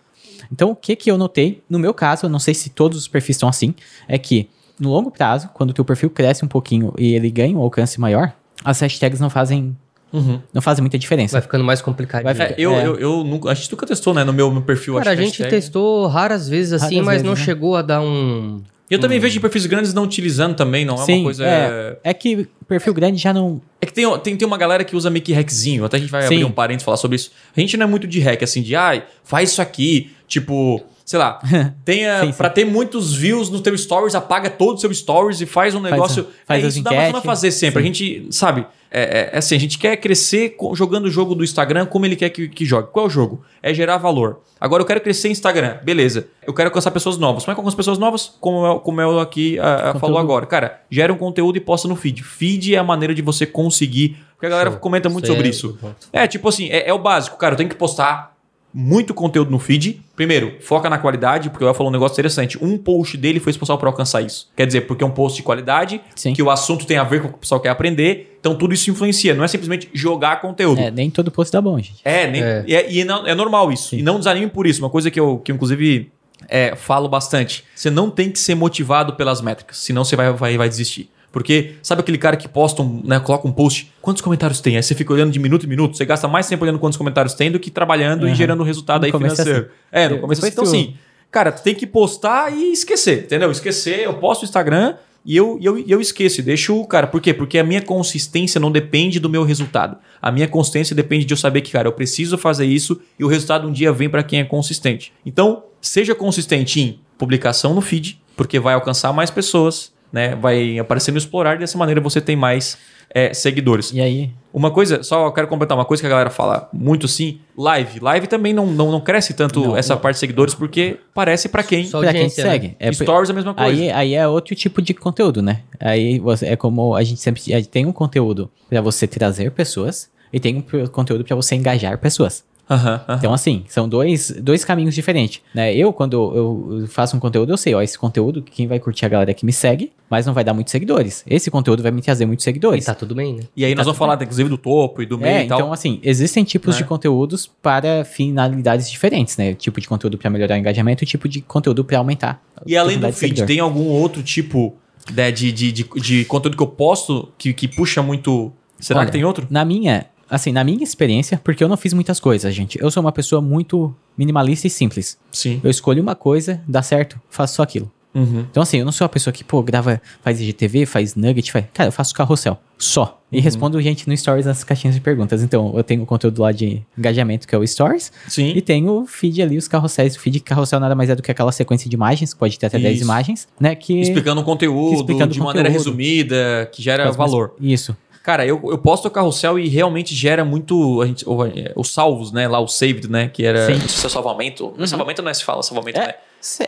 Então, o que que eu notei, no meu caso, eu não sei se todos os perfis estão assim, é que no longo prazo, quando o teu perfil cresce um pouquinho e ele ganha um alcance maior, as hashtags não fazem, não fazem muita diferença. Vai ficando mais complicado. Vai É, ficar- eu, É. eu, eu nunca, a gente nunca testou, né? No meu, meu perfil, Cara, a gente hashtag- testou raras vezes assim, Raras mas vezes, não né? chegou a dar um. Eu também vejo perfis grandes não utilizando também, não é Sim, uma coisa. é, é que perfil grande já não... É que tem, tem, tem uma galera que usa meio que hackzinho, até a gente vai Sim. abrir um parênteses e falar sobre isso. A gente não é muito de hack, assim, de ai, faz isso aqui, tipo, sei lá, tenha, pra ter muitos views no teu stories, apaga todo o seu stories e faz um negócio. faz é, as isso dá pra fazer sempre. Sim. A gente, sabe, é, é assim, a gente quer crescer jogando o jogo do Instagram como ele quer que, que jogue. Qual é o jogo? É gerar valor. Agora eu quero crescer Instagram, beleza. Eu quero alcançar pessoas novas. Como é que eu alcanço pessoas novas? Como eu, como eu aqui ah, ah, falou agora. Cara, gera um conteúdo e posta no feed. Feed é a maneira de você conseguir. Porque a galera Show. comenta muito Isso sobre é isso. É, tipo assim, é, é o básico, cara. Eu tenho que postar muito conteúdo no feed. Primeiro, foca na qualidade, porque eu falou um negócio interessante. Um post dele foi responsável por alcançar isso. Quer dizer, porque é um post de qualidade, Sim. que o assunto tem a ver com o que o pessoal quer aprender. Então tudo isso influencia. Não é simplesmente jogar conteúdo. É, nem todo post dá bom, gente. É, nem, É. e é, e não- é normal isso. Sim. E não desanime por isso. Uma coisa que eu, que eu inclusive, é, falo bastante. Você não tem que ser motivado pelas métricas, senão você vai, vai, vai desistir. Porque sabe aquele cara que posta, um, né, coloca um post, quantos comentários tem? Aí você fica olhando de minuto em minuto, você gasta mais tempo olhando quantos comentários tem do que trabalhando e Aham. gerando resultado No aí é financeiro. É, no Eu- começo é assim. Então assim, cara, tu tem que postar e esquecer, entendeu? Esquecer, eu posto no Instagram e eu, e eu, e eu esqueço, e deixo, cara, por quê? Porque a minha consistência não depende do meu resultado. A minha consistência depende de eu saber que, cara, eu preciso fazer isso e o resultado um dia vem para quem é consistente. Então, seja consistente em publicação no feed, porque vai alcançar mais pessoas, né? Vai aparecer no explorar e dessa maneira você tem mais é, seguidores. E aí, Uma coisa, só eu quero completar uma coisa que a galera fala muito sim, live. Live também não, não, não cresce tanto Não, essa não. parte de seguidores porque parece para quem. Só pra quem audiência, né? segue. É, Stories é a mesma coisa. Aí, aí é outro tipo de conteúdo, né? Aí você, é como a gente sempre tem um conteúdo pra você trazer pessoas e tem um conteúdo pra você engajar pessoas. Aham, aham. Então, assim, são dois, dois caminhos diferentes, né? Eu, quando eu faço um conteúdo, eu sei, ó, esse conteúdo, quem vai curtir é a galera que me segue, mas não vai dar muitos seguidores. Esse conteúdo vai me trazer muitos E seguidores. tá tudo bem, né? E aí nós vamos falar, inclusive, do topo e do meio É, e tal. então assim, existem tipos Né? de conteúdos para finalidades diferentes, né? Tipo de conteúdo para melhorar o engajamento e tipo de conteúdo para aumentar. E além do feed, tem algum outro tipo né, de, de, de, de conteúdo que eu posto que, que puxa muito. Será Olha, que tem outro? Na minha, assim, na minha experiência, porque eu não fiz muitas coisas, gente. Eu sou uma pessoa muito minimalista e simples. Sim. Eu escolho uma coisa, dá certo, faço só aquilo. Uhum. Então, assim, eu não sou uma pessoa que, pô, grava, faz IGTV, faz nugget, faz. Cara, eu faço carrossel. Só. E respondo gente no Stories nas caixinhas de perguntas. Então, eu tenho o conteúdo lá de engajamento, que é o Stories. Sim. E tem o feed ali, os carrosséis. O feed carrossel nada mais é do que aquela sequência de imagens, que pode ter até 10 Isso. imagens, né? Que. Explicando o conteúdo Explicando de o maneira conteúdo. resumida, que gera faz mais- valor. Isso. Cara, eu, eu posto o carrossel e realmente gera muito. A gente, o- é, os salvos, né? Lá o saved, né? Que era. Sim. Não sei se é salvamento. Salvamento não é se fala, salvamento, né?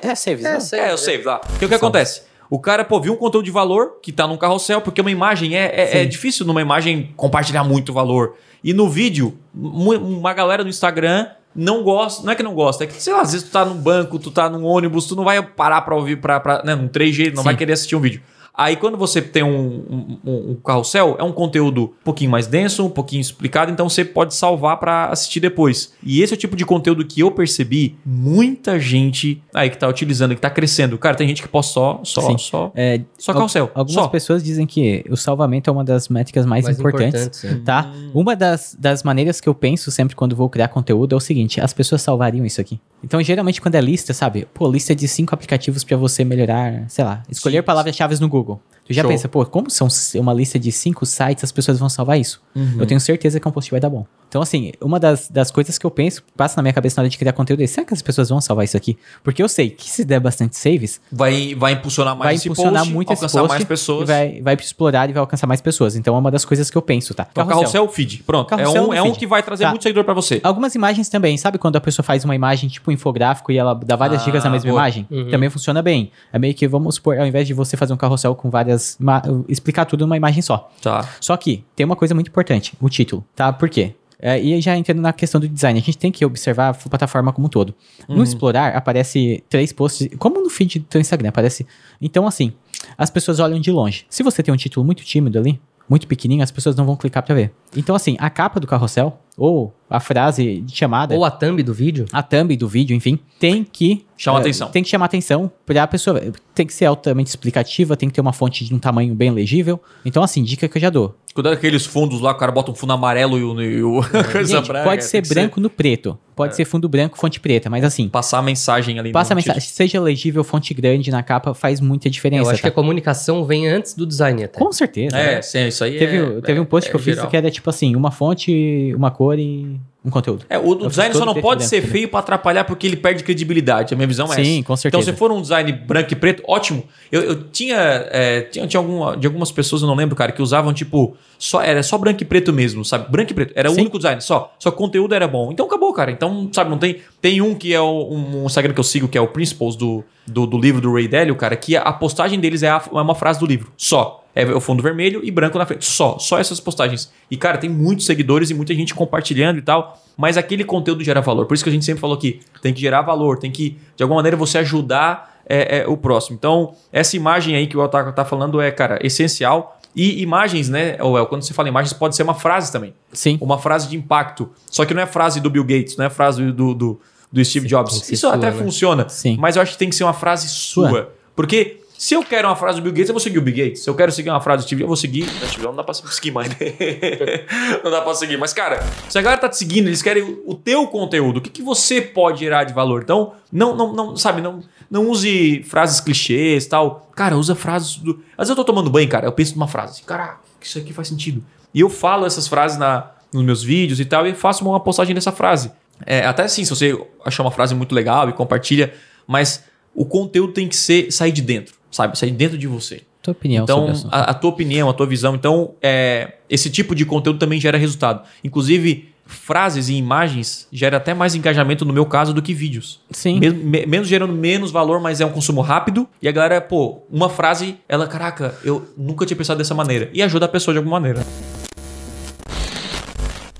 É, é save, É, não? sei. É, o save lá. Porque o que acontece? O cara, pô, viu um conteúdo de valor que tá num carrossel, porque uma imagem é, é, é difícil numa imagem compartilhar muito valor. E no vídeo, uma galera no Instagram não gosta, não é que não gosta, é que, sei lá, às vezes tu tá num banco, tu tá num ônibus, tu não vai parar pra ouvir, pra, pra, né, num 3G, não Sim. vai querer assistir um vídeo. Aí quando você tem um, um, um- carrossel, é um conteúdo um pouquinho mais denso, um pouquinho explicado, então você pode salvar pra assistir depois. E esse é o tipo de conteúdo que eu percebi muita gente aí que tá utilizando, que tá crescendo. Cara, tem gente que posta só, só, Sim. só, É, só carrossel. Algumas só. pessoas dizem que o salvamento é uma das métricas mais, Mais importantes. importantes. Tá? Uma das, das maneiras que eu penso sempre quando vou criar conteúdo é o seguinte: as pessoas salvariam isso aqui. Então, geralmente, quando é lista, sabe? Pô, lista de cinco aplicativos pra você melhorar, sei lá, escolher palavras-chave no Google. Google. Tu já Show. pensa, pô, como são uma lista de cinco sites, as pessoas vão salvar isso? Uhum. Eu tenho certeza que um post vai dar bom. Então, assim, uma das, das coisas que eu penso, passa na minha cabeça na hora de criar conteúdo é: será que as pessoas vão salvar isso aqui? Porque eu sei que se der bastante saves, Vai, vai impulsionar mais vai esse impulsionar post, muito esse alcançar post mais e pessoas. vai, vai explorar e vai alcançar mais pessoas. Então é uma das coisas que eu penso, tá? Então, carrossel, feed. Pronto. Carrossel é um, é um que vai trazer Tá. muito seguidor pra você. Algumas imagens também, sabe quando a pessoa faz uma imagem tipo infográfico e ela dá várias Ah, dicas na mesma boa. imagem? Uhum. Também funciona bem. É meio que, vamos supor, ao invés de você fazer um carrossel com várias. Ima- explicar tudo numa imagem só. Tá. Só que tem uma coisa muito importante: o título, tá? Por quê? É, e já entrando na questão do design, a gente tem que observar a plataforma como um todo. Uhum. No explorar, aparece três posts, como no feed do teu Instagram, aparece. Então, assim, as pessoas olham de longe. Se você tem um título muito tímido ali, muito pequenininho, as pessoas não vão clicar pra ver. Então, assim, a capa do carrossel, ou a frase de chamada, Ou a thumb do vídeo. a thumb do vídeo, enfim, tem que Chama é, atenção. Tem que chamar atenção pra pessoa. Tem que ser altamente explicativa, tem que ter uma fonte de um tamanho bem legível. Então, assim, dica que eu já dou. Cuidado com aqueles fundos lá, o cara bota um fundo amarelo e o, e o coisa Gente, branca. pode ser tem que branco no preto. Pode ser fundo branco, fonte preta. Mas assim, Passar a mensagem ali passa a mensagem. Seja legível, fonte grande na capa, faz muita diferença. Eu acho que tá? a comunicação vem antes do design até. Com certeza. É, né? sim, isso aí Teve, é, teve um post é que eu fiz geral. que era tipo assim: uma fonte, uma cor e um conteúdo. É, o design só não pode ser feio pra atrapalhar porque ele perde credibilidade. A minha visão é Sim, essa. com certeza. Então, se for um design branco e preto, ótimo. Eu, eu tinha, é, tinha, tinha alguma, de algumas pessoas, eu não lembro, cara, que usavam tipo. Só, era só branco e preto mesmo, sabe? Branco e preto. Era o Sim. único design, só. Só o conteúdo era bom. Então acabou, cara. Então, sabe, não tem. Tem um que é o, um, um Instagram que eu sigo, que é o Principles do, do, do livro do Ray Dalio, cara, que a, a postagem deles é, a- é uma frase do livro. Só. É o fundo vermelho e branco na frente. Só. Só essas postagens. E, cara, tem muitos seguidores e muita gente compartilhando e tal. Mas aquele conteúdo gera valor. Por isso que a gente sempre falou aqui. Tem que gerar valor. Tem que, de alguma maneira, você ajudar é, é, o próximo. Então, essa imagem aí que o Otaka tá falando é, cara, essencial. E imagens, né, Well, quando você fala imagens, pode ser uma frase também. Sim. Uma frase de impacto. Só que não é frase do Bill Gates, não é frase do, do, do Steve tem Jobs. Isso sua, até né? funciona. Sim. Mas eu acho que tem que ser uma frase sua. Sua. Porque se eu quero uma frase do Bill Gates, eu vou seguir o Bill Gates. Se eu quero seguir uma frase do Steve eu vou seguir. Não, Steve não dá pra seguir mais. né? não dá pra seguir. Mas, cara, se a galera tá te seguindo, eles querem o- teu conteúdo, o que, que você pode gerar de valor? Então, não, não, não sabe, não, não use frases clichês tal. Cara, usa frases do. Às vezes eu tô tomando banho, cara, eu penso numa frase. Caraca, isso aqui faz sentido. E eu falo essas frases na, nos meus vídeos e tal, e faço uma postagem dessa frase. É, até assim, se você achar uma frase muito legal e compartilha, mas o conteúdo tem que ser sair de dentro, sabe? Sair de dentro de você. Tua opinião Então, a, a tua opinião, a tua visão. Então, é, esse tipo de conteúdo também gera resultado. Inclusive, frases e imagens gera até mais engajamento, no meu caso, do que vídeos. Sim. Mesmo, me- menos gerando menos valor, mas é um consumo rápido. E a galera, pô, uma frase, ela, caraca, eu nunca tinha pensado dessa maneira. E ajuda a pessoa de alguma maneira.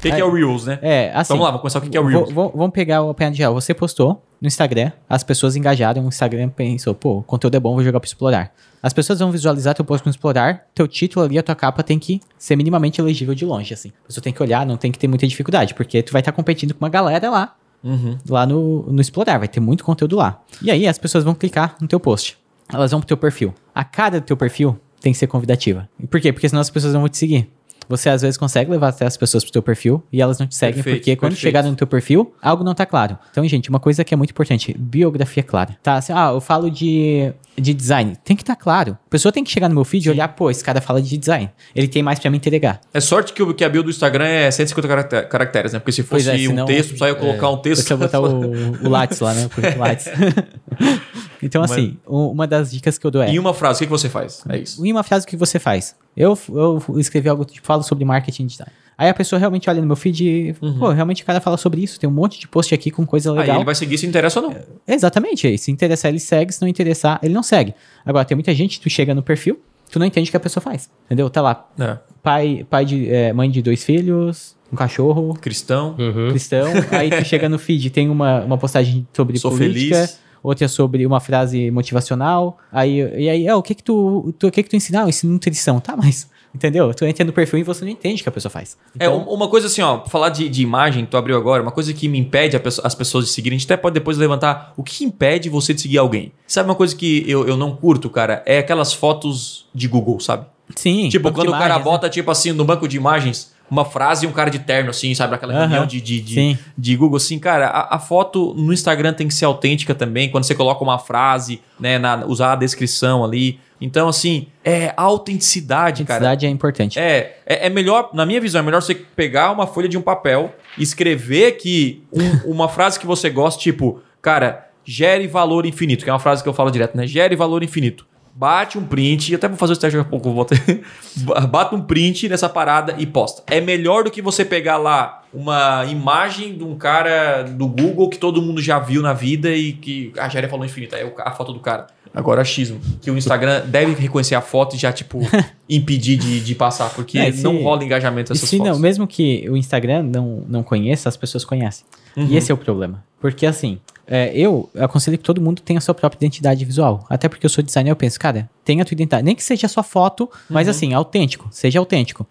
Que, que é o Reels, né? É, assim. Vamos lá, vamos começar o que, que é o Reels. Vamos pegar o open geral. Você postou no Instagram, as pessoas engajaram, o Instagram pensou, pô, o conteúdo é bom, vou jogar pra explorar. As pessoas vão visualizar teu post no explorar, teu título ali, a tua capa tem que ser minimamente legível de longe, assim. Pessoa tem que olhar, não tem que ter muita dificuldade, porque tu vai estar competindo com uma galera lá, Uhum. lá no, no explorar, vai ter muito conteúdo lá. E aí as pessoas vão clicar no teu post. Elas vão pro teu perfil. A cara do teu perfil tem que ser convidativa. E por quê? Porque senão as pessoas não vão te seguir. Você às vezes consegue levar até as pessoas pro teu perfil e elas não te seguem Perfeito, porque quando perfeito. chegarem no teu perfil, algo não tá claro. Então, gente, uma coisa que é muito importante, biografia clara. Tá, assim, ah, eu falo de, de design. Tem que estar claro. A pessoa tem que chegar no meu feed e olhar, pô, esse cara fala de design. Ele tem mais pra me entregar. É sorte que, o, que a bio do Instagram é 150 caracter- caracteres, né? Porque se Pois fosse é, senão- um texto, só ia colocar um texto. Você botar o, o Lattes lá, né? O Lattes. então, assim, u- uma das dicas que eu dou é... Em uma frase, o que, que você faz? É isso. Em uma frase, o que você faz? Eu, eu escrevi algo, tipo, falo sobre marketing digital. Aí a pessoa realmente olha no meu feed e, pô, realmente o cara fala sobre isso. Tem um monte de post aqui com coisa Aí legal. ele vai seguir se interessa ou não. Exatamente. Se interessar, ele segue. Se não interessar, ele não segue. Agora, tem muita gente, tu chega no perfil, tu não entende o que a pessoa faz. Entendeu? Tá lá, É. pai, pai de, é, mãe de dois filhos, um cachorro, Cristão. Uhum. cristão. aí tu chega no feed, tem uma, uma postagem sobre Sou política. feliz. Outra sobre uma frase motivacional. Aí, e aí, é, o que que tu, tu, o que que tu ensina? Ah, eu ensino nutrição. Tá, mas, entendeu? Tu entra no perfil e você não entende o que a pessoa faz. É, Então, um- uma coisa assim, ó, falar de, de imagem, tu abriu agora, uma coisa que me impede a pesso- as pessoas de seguirem, a gente até pode depois levantar o que impede você de seguir alguém. Sabe uma coisa que eu, eu não curto, cara? É aquelas fotos de Google, sabe? sim. tipo, quando o cara imagens, né? bota, tipo assim, no banco de imagens, uma frase e um cara de terno, assim, sabe? Aquela Aham. reunião de, de, de, de Google, assim, cara, a, a foto no Instagram tem que ser autêntica também, quando você coloca uma frase, né, na, usar a descrição ali. Então, assim, é autenticidade, cara. Identidade é importante. É, é, é melhor, na minha visão, é melhor você pegar uma folha de um papel, escrever aqui um- uma frase que você gosta, tipo, cara, gere valor infinito, que é uma frase que eu falo direto, né? Gere valor infinito. Bate um print, e até vou fazer o teste daqui a pouco, vou ter- bata um print nessa parada e posta. É melhor do que você pegar lá uma imagem de um cara do Google que todo mundo já viu na vida e que a gere valor infinito, aí é a foto do cara. Agora, xismo, que o Instagram deve reconhecer a foto e já, tipo, impedir de, de passar, porque É, se- não rola engajamento essas se fotos. não, mesmo que o Instagram não, não conheça, as pessoas conhecem. Uhum. E esse é o problema. Porque assim, é, eu aconselho que todo mundo tenha a sua própria identidade visual. Até porque eu sou designer, eu penso, cara, tenha a tua identidade. Nem que seja só foto, mas Uhum. assim, autêntico. Seja autêntico.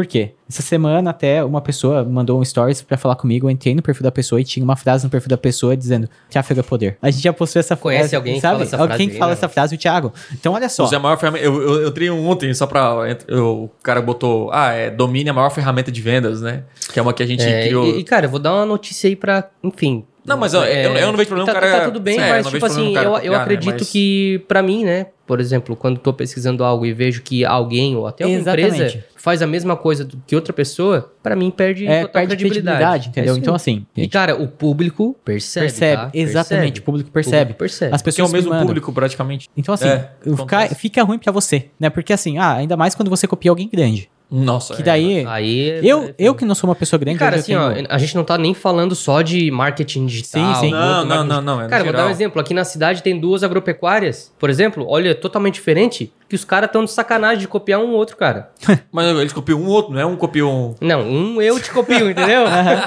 Por quê? Essa semana até uma pessoa mandou um stories pra falar comigo, eu entrei no perfil da pessoa e tinha uma frase no perfil da pessoa dizendo tráfego é poder. A gente já postou essa Conhece frase. alguém que sabe? fala essa Alguém frase que aí, fala né? essa frase, o Thiago. Então olha só. Usei a maior ferramenta. Eu, eu, eu treino ontem só pra. eu- o cara botou. Ah, é domine a maior ferramenta de vendas, né? Que é uma que a gente É, criou. e, e, cara, eu vou dar uma notícia aí pra, enfim. Não, mas eu- eu- eu não vejo problema tá, o cara- Tá tudo bem, é, mas tipo assim, eu, eu né, acredito mas- que pra mim, né, por exemplo, quando tô pesquisando algo e vejo que alguém ou até uma Exatamente. empresa faz a mesma coisa do que outra pessoa, pra mim perde é, total perde credibilidade, entendeu? É então assim, E gente, cara, o público percebe, percebe. tá? Exatamente, Percebe. o público percebe. público percebe. As Que é pessoas o me mesmo mandam. público, praticamente. Então, assim, É, fica, acontece. fica ruim pra você, né? Porque assim, ah, ainda mais quando você copia alguém grande. Nossa. Que é, daí. Aí é- eu, eu que não sou uma pessoa E, grande. cara, assim, eu ó, tenho- a gente não tá nem falando só de marketing digital. Sim, sim. outro Não, não, marketing- não, não. É Cara, vou dar um geral. exemplo. Aqui na cidade tem duas agropecuárias, por exemplo, olha, totalmente diferente, que os caras estão de sacanagem de copiar um outro, cara. Mas eles copiam um outro, não é um copiou um. Não, um eu te copio, entendeu?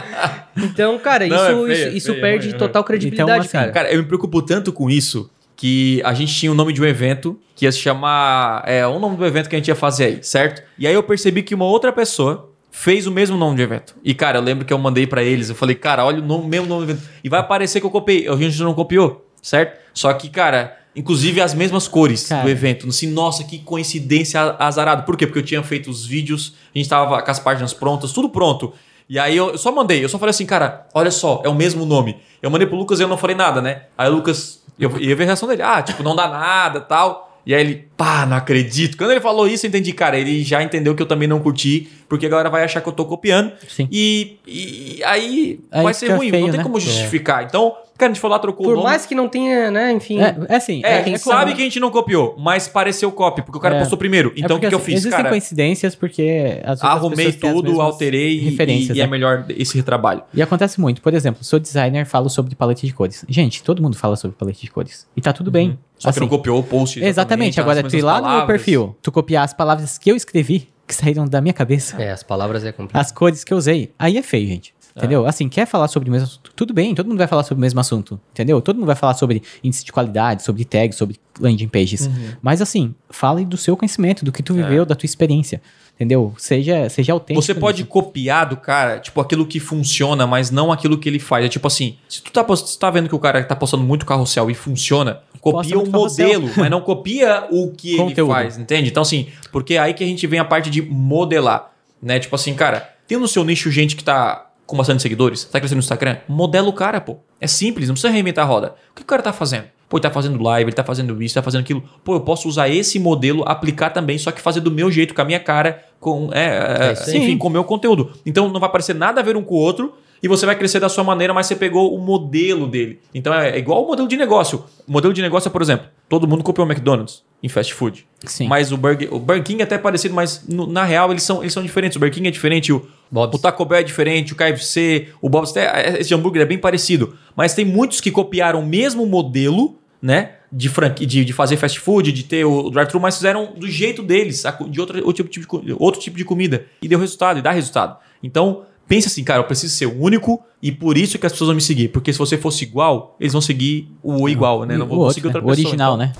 então, cara, Não, isso, é feio, isso, é isso feio, perde é total credibilidade, Então, assim, cara. Cara, eu me preocupo tanto com isso que a gente tinha o nome de um evento que ia se chamar. É, o nome do evento que a gente ia fazer aí, certo? E aí eu percebi que uma outra pessoa fez o mesmo nome de evento. E, cara, eu lembro que eu mandei pra eles, eu falei, cara, olha o nome, mesmo nome do evento. E vai aparecer que eu copiei. A gente não copiou, certo? Só que, cara. Inclusive as mesmas cores Cara. do evento. Assim, nossa, que coincidência azarada. Por quê? Porque eu tinha feito os vídeos, a gente tava com as páginas prontas, tudo pronto. E aí eu, só mandei, eu só falei assim, cara, olha só, é o mesmo nome. Eu mandei pro Lucas e eu não falei nada, né? Aí o Lucas, eu ia ver a reação dele, ah, tipo, não dá nada tal. E aí ele, pá, não acredito. Quando ele falou isso, eu entendi, cara, ele já entendeu que eu também não curti, porque a galera vai achar que eu tô copiando. Sim. E, e aí, Aí vai ser ruim, feio, não tem né? como justificar. Então, cara, a gente foi lá, trocou o Por nome. mais que não tenha, né, enfim. É, é assim. É, a gente como- sabe que a gente não copiou, mas pareceu copy, porque o cara É. postou primeiro. é Então, o porque, que, que eu assim, fiz, Existem cara? coincidências porque as outras Arrumei pessoas têm as tudo, alterei e, referências, e é né? melhor esse retrabalho. E acontece muito. Por exemplo, sou designer, falo sobre paleta de cores. Gente, todo mundo fala sobre paleta de cores. E tá tudo bem. Só que Assim, não copiou o post. Exatamente. as Agora, tu ir lá no meu palavras. perfil, tu copiar as palavras que eu escrevi, que saíram da minha cabeça. É, as palavras é complicado. As cores que eu usei. Aí é feio, gente. Entendeu? Assim, quer falar sobre o mesmo assunto? Tudo bem, todo mundo vai falar sobre o mesmo assunto. Entendeu? Todo mundo vai falar sobre índice de qualidade, sobre tags, sobre landing pages. Mas assim, fale do seu conhecimento, do que tu viveu, da tua experiência. Entendeu? Seja, seja autêntico. Você pode nisso. copiar do cara, tipo, aquilo que funciona, mas não aquilo que ele faz. É tipo assim, se tu tá, se tu tá vendo que o cara tá postando muito carrossel e funciona, copia o modelo, mas não copia o que ele Conteúdo. faz, entende? Então, assim, porque é aí que a gente vem a parte de modelar, né? Tipo assim, cara, tem no seu nicho gente que tá com bastante seguidores, tá crescendo no Instagram, modela o cara, pô. É simples, não precisa reinventar a roda. O que o cara tá fazendo? Pô, ele tá fazendo live, ele tá fazendo isso, tá fazendo aquilo. Pô, eu posso usar esse modelo, aplicar também, só que fazer do meu jeito, com a minha cara, com, é, é, É aí. enfim, com o meu conteúdo. Então não vai parecer nada a ver um com o outro e você vai crescer da sua maneira, mas você pegou o modelo dele. Então é igual o modelo de negócio. O modelo de negócio é, por exemplo, todo mundo copiou o McDonald's em fast food. Sim. Mas o Burger, o Burger King é até parecido, mas no- na real eles são, eles são diferentes. O Burger King é diferente, o, Bob's. o Taco Bell é diferente, o KFC, o Bob's, até, esse hambúrguer é bem parecido. Mas tem muitos que copiaram o mesmo modelo, né? De, franqui, de, de fazer fast food, de ter o drive-thru, mas fizeram do jeito deles, de outro, outro, tipo de, outro tipo de comida. E deu resultado, e dá resultado. Então, pense assim, cara, eu preciso ser único e por isso que as pessoas vão me seguir. Porque se você fosse igual, eles vão seguir o igual, né? Não o vão seguir né? outra O pessoa. original, então. né?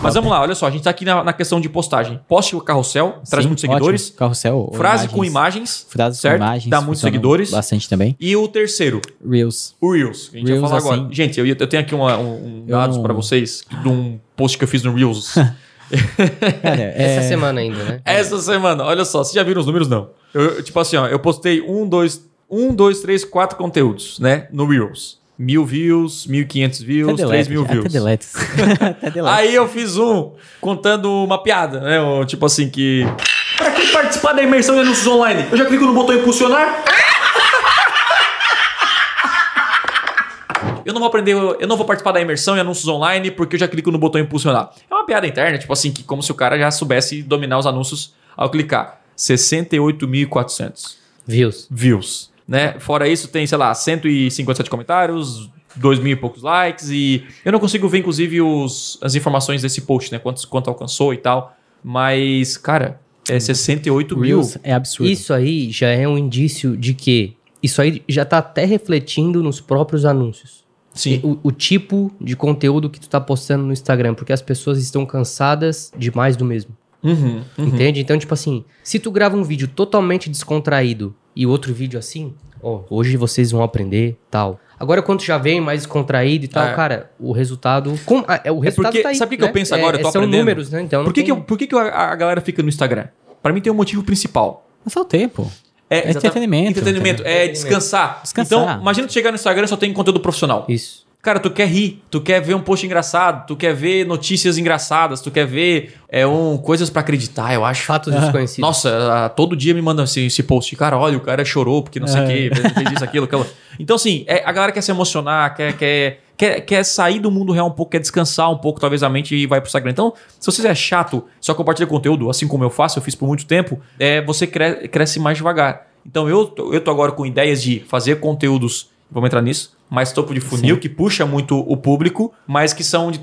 Mas vamos lá, olha só, a gente tá aqui na, na questão de postagem. Poste o carrossel, traz Sim, muitos seguidores. ótimo. Carrossel. ou Frase com imagens. Frases certo? com imagens. Dá muitos seguidores. Bastante também. E o terceiro, Reels. o Reels. A gente Reels, vai falar agora. assim- Gente, eu, eu tenho aqui uma- um, um dados não- pra vocês de um post que eu fiz no Reels. Cara, Essa é... semana ainda, né? Essa semana, olha só, vocês já viram os números? Não. Eu, eu, tipo assim, ó, eu postei um, dois, um, dois, três, quatro conteúdos, né? No Reels. Mil views, mil e quinhentos views, Até três delete, mil até views. delete. Até delete. Aí eu fiz um contando uma piada, né? Um, tipo assim que. Pra quem participar da imersão de anúncios online, eu já clico no botão impulsionar. Eu não vou aprender, eu não vou participar da imersão em anúncios online porque eu já clico no botão impulsionar. É uma piada interna, tipo assim, que como se o cara já soubesse dominar os anúncios ao clicar. 68.400 Views. views, né? Fora isso, tem, sei lá, 157 comentários, 2 mil e poucos likes e eu não consigo ver, inclusive, os, as informações desse post, né? Quantos, quanto alcançou e tal. Mas, cara, é 68 mil. Reels é absurdo. Isso aí já é um indício de que isso aí já tá até refletindo nos próprios anúncios. Sim. O, o tipo de conteúdo que tu tá postando no Instagram, porque as pessoas estão cansadas de mais do mesmo. Uhum, uhum. Entende? Então, tipo assim, se tu grava um vídeo totalmente descontraído e outro vídeo assim, ó, hoje vocês vão aprender tal. Agora, quando já vem mais descontraído e tal, É. cara, o resultado. com- ah, é, o resultado porque- tá aí. sabe o que que eu né? penso agora? Eu tô são aprendendo. números, né? Então, Por que, não que, tem- eu- por que, que a, a galera fica no Instagram? Pra mim tem um motivo principal. Passar o tempo. É exatamente- entretenimento, Entretenimento, é descansar. Descansar. Então, imagina tu chegar no Instagram e só tem conteúdo profissional. Isso. Cara, tu quer rir, tu quer ver um post engraçado, tu quer ver notícias engraçadas, tu quer ver é, um, coisas pra acreditar, eu acho. Fatos desconhecidos. Nossa, ah, todo dia me mandam esse, esse post. Cara, olha, o cara chorou porque não sei o É. quê, fez isso, aquilo, aquilo. Então, assim, é, a galera quer se emocionar, quer, quer, quer, quer sair do mundo real um pouco, quer descansar um pouco, talvez a mente e vai pro Instagram. Então, se você é chato, só compartilha conteúdo, assim como eu faço, eu fiz por muito tempo, é, você cre- cresce mais devagar. Então, eu, eu tô agora com ideias de fazer conteúdos, vamos entrar nisso, mais topo de funil, que puxa muito o público, mas que são de,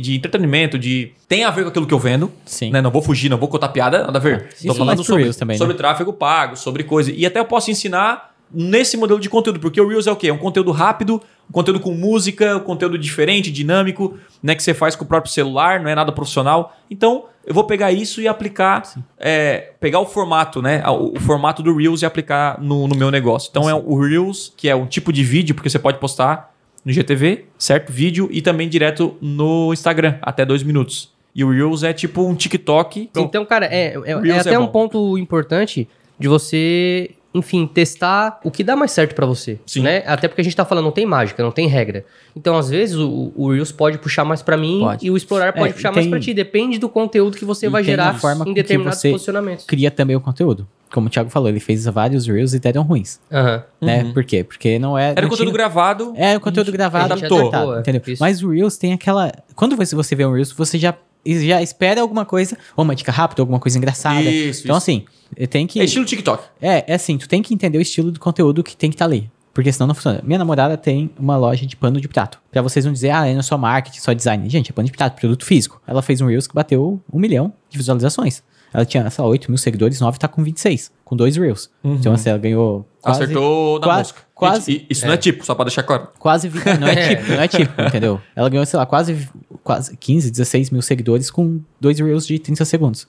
de entretenimento, de. Tem a ver com aquilo que eu vendo. Sim. Né? Não vou fugir, não vou contar piada, nada a ver. Isso Tô falando mais pro sobre, também, né? sobre tráfego pago, sobre coisa. E até eu posso ensinar nesse modelo de conteúdo, porque o Reels é o quê? É um conteúdo rápido, um conteúdo com música, um conteúdo diferente, dinâmico, né? Que você faz com o próprio celular, não é nada profissional. Então, eu vou pegar isso e aplicar, é, pegar o formato, né? O, o formato do Reels e aplicar no, no meu negócio. Então, é o Reels, que é um tipo de vídeo, porque você pode postar no GTV, certo? Vídeo e também direto no Instagram, até dois minutos. E o Reels é tipo um TikTok. Então, cara, é, é, é até é um ponto importante de você, enfim, testar o que dá mais certo pra você. Sim. Né? Até porque a gente tá falando, não tem mágica, não tem regra. Então, às vezes, o, o Reels pode puxar mais pra mim Pode. e o Explorar pode É, puxar tem- mais pra ti. Depende do conteúdo que você E vai gerar em que determinados você posicionamentos. Cria também o conteúdo. Como o Thiago falou, ele fez vários Reels e deram ruins. Aham. Né? Por quê? Porque não é. Era não conteúdo tinha- gravado. É, o conteúdo gravado, gente adaptou, adaptou, é. entendeu? Isso. Mas o Reels tem aquela... Quando você, você vê um Reels, você já, já espera alguma coisa, ou uma dica rápida, alguma coisa engraçada. Isso, então, isso. assim, tem que... É estilo TikTok. É, é assim, tu tem que entender o estilo do conteúdo que tem que estar ali. Porque senão não funciona. Minha namorada tem uma loja de pano de prato. Pra vocês não dizer, ah, é só marketing, só design. Gente, é pano de prato, produto físico. Ela fez um Reels que bateu um milhão de visualizações. ela tinha, sei lá, 8 mil seguidores, 9 tá com 26, com dois Reels. Então, assim, ela ganhou quase... Acertou na quase- mosca. quase- Gente, isso não é tipo, só pra deixar claro. Quase, não é tipo, não é tipo, entendeu? Ela ganhou, sei lá, quase, quase 15, 16 mil seguidores com dois Reels de 30 segundos.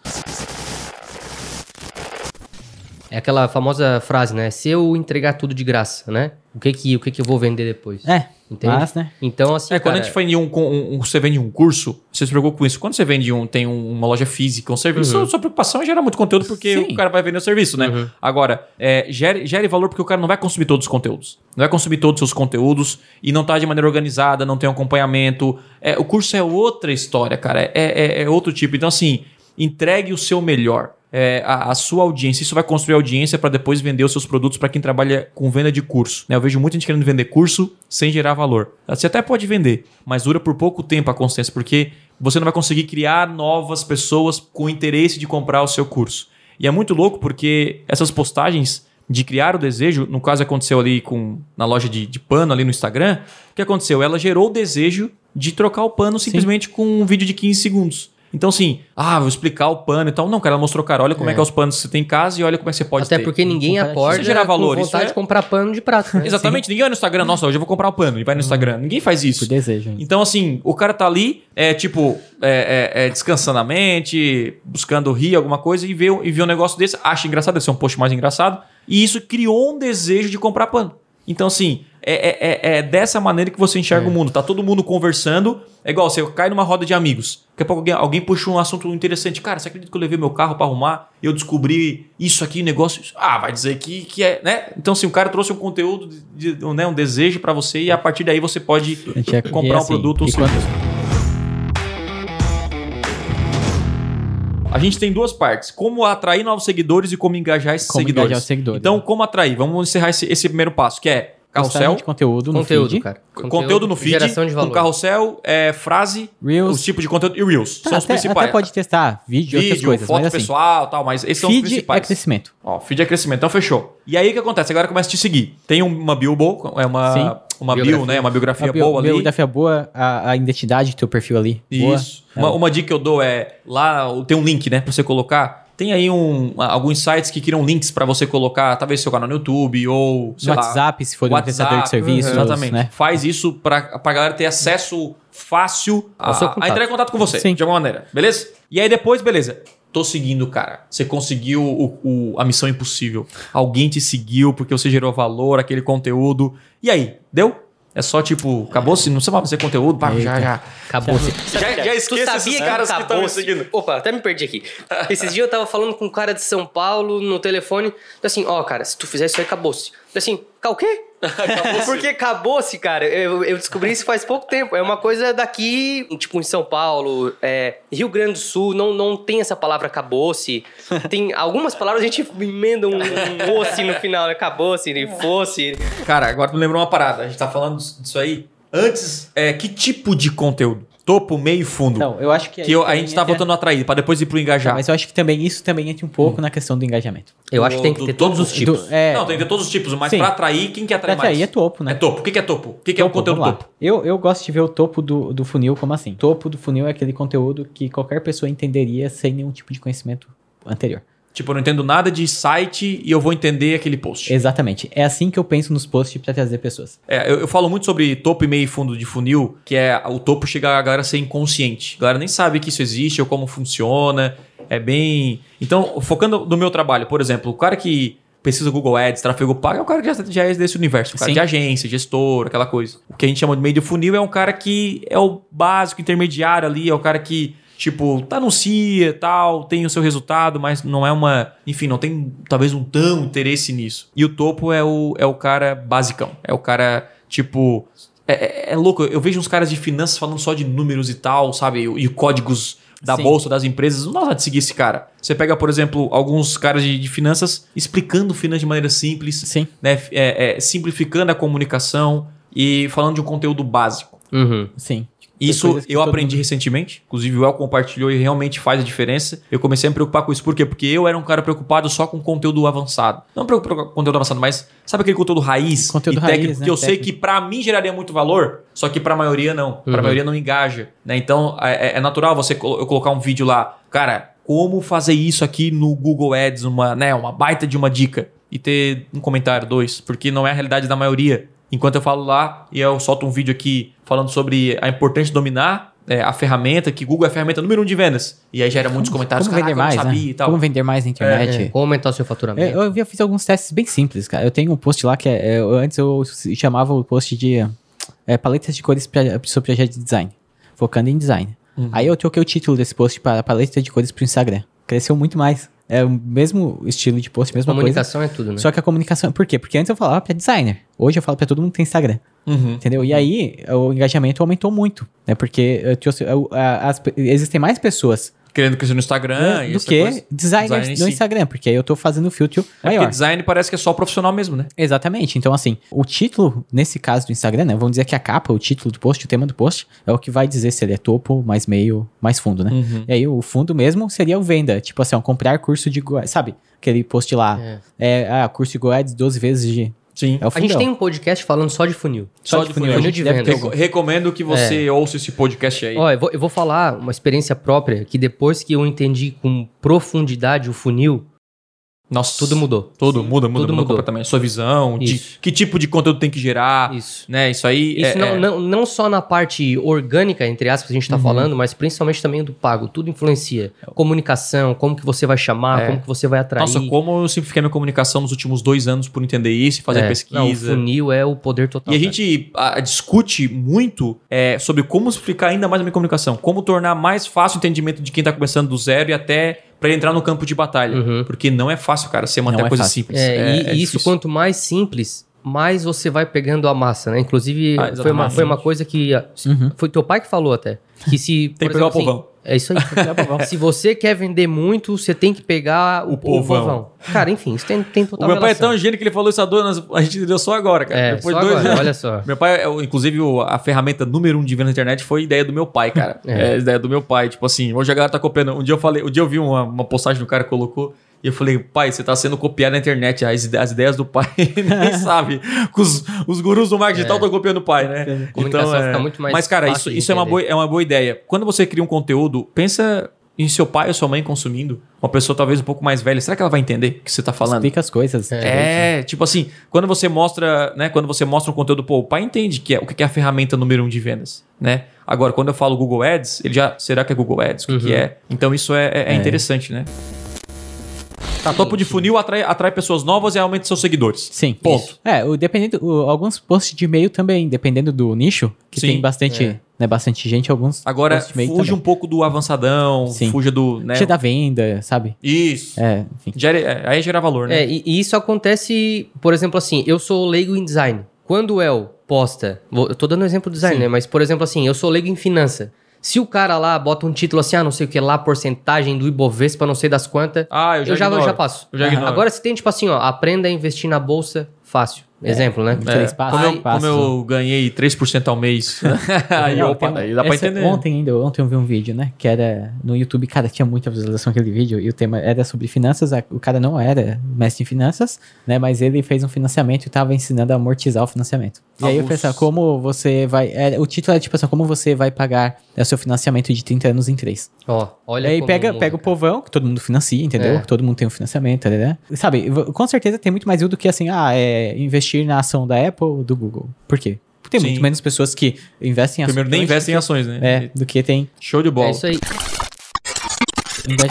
É aquela famosa frase, né? Se eu entregar tudo de graça, né? O que que, o que, que eu vou vender depois? É, Entende? mas, né? Então, assim, É, quando cara, a gente vende um, com- um- você vende um curso, você se preocupa com isso. Quando você vende um, tem um- uma loja física, um serviço, sua, sua preocupação é gerar muito conteúdo porque Sim. o cara vai vender o serviço, né? Agora, é, gere, gere valor porque o cara não vai consumir todos os conteúdos. Não vai consumir todos os seus conteúdos e não tá de maneira organizada, não tem um acompanhamento. É, o curso é outra história, cara. É, é- é outro tipo. Então, assim, entregue o seu melhor. É, a, a sua audiência, isso vai construir audiência para depois vender os seus produtos para quem trabalha com venda de curso. né? Eu vejo muita gente querendo vender curso sem gerar valor. Você até pode vender, mas dura por pouco tempo a consciência, porque você não vai conseguir criar novas pessoas com interesse de comprar o seu curso. E é muito louco porque essas postagens de criar o desejo, no caso aconteceu ali com na loja de, de pano ali no Instagram, o que aconteceu? Ela gerou o desejo de trocar o pano simplesmente com um vídeo de 15 segundos. Então, assim, ah, vou explicar o pano e tal. Não, cara, ela mostrou, cara, olha como é, que é os panos que você tem em casa e olha como é que você pode Até ter. porque ninguém Você gerar valor, com isso vontade é- de comprar pano de prato. Né? Exatamente, ninguém vai no Instagram, nossa, hoje eu vou comprar o pano e vai no Instagram. Ninguém faz isso. Por desejo. ainda. Então, assim, o cara tá ali, é tipo, é, é, é, descansando a mente, buscando rir, alguma coisa, e vê, e vê um negócio desse, acha engraçado, deve ser um post mais engraçado, e isso criou um desejo de comprar pano. Então, assim, é, é, é- é dessa maneira que você enxerga o mundo. Tá todo mundo conversando. É igual, você cai numa roda de amigos. Daqui a pouco alguém, alguém puxa um assunto interessante. Cara, você acredita que eu levei meu carro pra arrumar eu descobri isso aqui, negócio. isso? Ah, vai dizer que, que é, né? Então, assim, o cara trouxe um conteúdo, de, de- né, um desejo pra você e a partir daí você pode é- comprar um assim, produto ou serviço. quando- A gente tem duas partes: como atrair novos seguidores e como engajar esses Como seguidores. engajar os seguidores, Então, né? como atrair? Vamos encerrar esse, esse primeiro passo, que é carrossel, de conteúdo no Conteúdo, feed. cara. conteúdo, no feed, Geração de valor. com carrossel, é, frase, Reels. os tipos de conteúdo e Reels. Tá, são os até, principais. até pode testar vídeo e outras Vídeo, coisas, foto mas assim, pessoal tal, mas esses são os feed é principais. crescimento. Ó, feed é crescimento, então fechou. E aí o que acontece? Agora começa a te seguir. Tem uma bio boa, é uma, Sim. Uma bio, Biografia. né? Uma biografia A bio- boa ali. biografia boa, a, a identidade do teu perfil ali. boa. Isso. Uma, uma dica que eu dou é lá tem um link, né, para você colocar. Tem aí um, alguns sites que criam links para você colocar, talvez seu canal no YouTube ou sei No lá, WhatsApp, se for um prestador de serviços, Exatamente. né? Faz isso para a galera ter acesso fácil a, a entrar em contato com você, Sim. de alguma maneira. Beleza? E aí depois, beleza. Tô seguindo cara. Você conseguiu o- o- a missão impossível. Alguém te seguiu porque você gerou valor, aquele conteúdo. E aí? Deu? É só tipo, acabou-se? Não precisa fazer conteúdo? Pá, já, já. Acabou. Já, já esqueça esses caras que estão me seguindo. Opa, até me perdi aqui. Esses dias eu tava falando com um cara de São Paulo no telefone. Assim, ó, cara, se tu fizer isso aí, acabou-se. Assim, "Ca- o quê? Porque acabou-se, cara. Eu, eu descobri isso faz pouco tempo. É uma coisa daqui, tipo, em São Paulo, é, Rio Grande do Sul, não, não tem essa palavra acabou-se. Tem algumas palavras a gente emenda um, um osse no final, né? Acabou-se, fosse. Cara, agora tu me lembrou uma parada. A gente tá falando disso aí. Antes, é, que tipo de conteúdo? Topo, meio e fundo. Então, eu acho que... que eu- a gente tá entra- voltando atrair, pra depois ir pro engajar. mas eu acho que também isso também entra um pouco na questão do engajamento. Eu acho que tem que Do- ter do todos os tipos. Do- é, Não, tem que ter todos os tipos, mas Sim. pra atrair, quem quer atrair pra mais? atrair é topo, né? É topo. O que que é topo? O que que é o Topo, conteúdo topo? Eu, eu gosto de ver o topo do, do funil como assim. Topo do funil é aquele conteúdo que qualquer pessoa entenderia sem nenhum tipo de conhecimento anterior. Tipo, eu não entendo nada de site e eu vou entender aquele post. Exatamente. É assim que eu penso nos posts pra trazer pessoas. É, eu, eu falo muito sobre topo e meio e fundo de funil, que é o topo chegar a galera a ser inconsciente. A galera nem sabe que isso existe ou como funciona. É bem. Então, focando no meu trabalho, por exemplo, o cara que pesquisa Google Ads, tráfego pago, é o cara que já, já é desse universo. O cara Sim. de agência, gestor, aquela coisa. O que a gente chama de meio de funil é um cara que é o básico, intermediário ali, é o cara que. Tipo, tá anuncia tal, tem o seu resultado, mas não é uma. Enfim, não tem talvez um tão interesse nisso. E o topo é o, é o cara basicão. É o cara, tipo. É, é- é louco, eu vejo uns caras de finanças falando só de números e tal, sabe? E, e códigos da Sim. bolsa, das empresas. Não dá de seguir esse cara. Você pega, por exemplo, alguns caras de, de finanças explicando finanças de maneira simples, Sim. né? É, é, simplificando a comunicação e falando de um conteúdo básico. Uhum. Sim. Isso eu aprendi mundo- recentemente. Inclusive, o El compartilhou e realmente faz a diferença. Eu comecei a me preocupar com isso. Por quê? Porque eu era um cara preocupado só com conteúdo avançado. Não preocupado com conteúdo avançado, mas sabe aquele conteúdo raiz Conteúdo e técnico raiz, né? que eu sei Técnico. que pra mim geraria muito valor, só que pra maioria não. Pra Uhum. maioria não engaja. Né? Então, é, é natural você eu colocar um vídeo lá. Cara, como fazer isso aqui no Google Ads, uma, né, uma baita de uma dica. E ter um comentário, dois, porque não é a realidade da maioria. Enquanto eu falo lá e eu solto um vídeo aqui falando sobre a importância de dominar é, a ferramenta, que Google é a ferramenta número um de vendas. E aí gera muitos comentários, Como vender "Caraca, eu mais, não sabia né? e tal. Como vender mais na internet. É, como aumentar o seu É, faturamento. eu, eu fiz alguns testes bem simples, cara. Eu tenho um post lá que é, eu- antes eu chamava o post de é, paletas de cores para o seu projeto de design, focando em design. Uhum. Aí eu troquei o título desse post para paleta de cores para o Instagram. Cresceu muito mais. É o mesmo estilo de post, mesma coisa. Comunicação é tudo, né? Só que a comunicação. Por quê? Porque antes eu falava para designer. Hoje eu falo para todo mundo que tem Instagram. Uhum. Entendeu? E aí o engajamento aumentou muito. Né? Porque eu eu- a- as existem mais pessoas Querendo crescer no Instagram e do que coisa. designers Design em no si. Instagram. Porque aí eu tô fazendo filtro É maior. porque design parece que é só profissional mesmo, né? Exatamente. Então, assim, o título, nesse caso do Instagram, né? Vamos dizer que a capa, o título do post, o tema do post, é o que vai dizer se ele é topo, mais meio, mais fundo, né? Uhum. E aí, o fundo mesmo seria o venda. Tipo assim, ó, comprar curso de Sabe? Aquele post lá. É. É, ah, curso de Google Ads 12 vezes de. Sim. É o A gente tem um podcast falando só de funil. Só, só de de funil. funil. De. Reco- recomendo que você ouça esse podcast aí. Ó, eu vou, eu vou falar uma experiência própria que depois que eu entendi com profundidade o funil, Nossa, tudo mudou. Tudo muda, muda, Tudo muda mudou. completamente. Sua visão, de que tipo de conteúdo tem que gerar, Isso. né? Isso aí Isso é, não, é- não, não só na parte orgânica, entre aspas, que a gente Uhum. tá falando, mas principalmente também do pago. Tudo influencia. Comunicação, como que você vai chamar, É. como que você vai atrair. Nossa, como eu simplifiquei minha comunicação nos últimos dois anos por entender isso e fazer É. pesquisa. Não, o funil é o poder total. E a cara. gente ah, discute muito é, sobre como explicar ainda mais a minha comunicação, como tornar mais fácil o entendimento de quem está começando do zero e até para entrar no campo de batalha. Uhum. Porque não é fácil, cara, você manter Não a é coisa fácil. simples. É, e, é e isso, quanto mais simples, mais você vai pegando a massa, né? Inclusive, Ah, foi, uma, foi uma coisa que. ah, Uhum. Foi teu pai que falou até. Que se. Tem que pegar o exemplo, povão. assim, É isso aí. se você quer vender muito, você tem que pegar o, o povão. povão. Cara, enfim, isso tem, tem total O meu pai é relação. tão gênio que ele falou isso a dona, a gente entendeu só agora, cara. É, Depois só de dois agora, anos. olha só. Meu pai, inclusive, a ferramenta número um de venda na internet foi ideia do meu pai, cara. É. é. ideia do meu pai. Tipo assim, hoje a galera tá copiando. Um dia eu falei, um dia eu vi uma, uma postagem do cara que colocou. E eu falei, pai, você tá sendo copiado na internet. As, as ideias do pai nem sabe. Que Os, os gurus do marketing digital estão copiando o pai, né? Comunicação fica muito mais Mas, cara, isso, isso é, uma boa, é uma boa ideia. Quando você cria um conteúdo, pensa em seu pai ou sua mãe consumindo. Uma pessoa talvez um pouco mais velha. Será que ela vai entender o que você tá falando? Explica as coisas. É, tipo assim, quando você mostra, né, quando você mostra um conteúdo, pô, o pai entende que é, o que é a ferramenta número um de vendas, né? Agora, quando eu falo Google Ads, ele já, será que é Google Ads? O que, que Uhum. é? Então isso é, é- é interessante, né? Tá, topo de funil atrai, atrai pessoas novas e aumenta seus seguidores. Sim. Ponto. É, o, dependendo, o- alguns posts de e-mail também, dependendo do nicho, que Sim. tem bastante, É. né, bastante gente, alguns Agora, fuja também. um pouco do avançadão, Sim. fuja do, né? Tira da venda, sabe? Isso. É, enfim. Gera- é, aí gera valor, né? É, e, e isso acontece, por exemplo, assim, eu sou leigo em design. Quando o El posta, vou- eu tô dando um exemplo do design, Sim. né? Mas, por exemplo, assim, eu sou leigo em finança. Se o cara lá bota um título assim, ah, não sei o que lá, porcentagem do Ibovespa, não sei das quantas, Ah, eu já eu já, eu já passo. Eu já. Agora, se tem, tipo assim, ó, aprenda a investir na bolsa fácil. Exemplo, né? Três passos, como, eu, passos. como eu ganhei 3% ao mês. aí, Não, opa, tem um- aí dá pra essa- entender. Ontem ainda, ontem eu vi um vídeo, né? Que era no YouTube, cara, tinha muita visualização aquele vídeo, e o tema era sobre finanças. a- O cara não era mestre em finanças, né? Mas ele fez um financiamento e tava ensinando a amortizar o financiamento. E aí eu pensava, como você vai. é, o título é tipo assim, como você vai pagar é, o seu financiamento de 30 anos em 3. Ó, olha E aí como pega, muda, pega o povão, que todo mundo financia, entendeu? É. Todo mundo tem um financiamento, né? Sabe, v- com certeza tem muito mais do que assim, ah, é investir na ação da Apple ou do Google. Por quê? Porque tem Sim. muito menos pessoas que investem em Primeiro, nem ações investem em ações, né? é, do que tem Show de bola. É isso aí.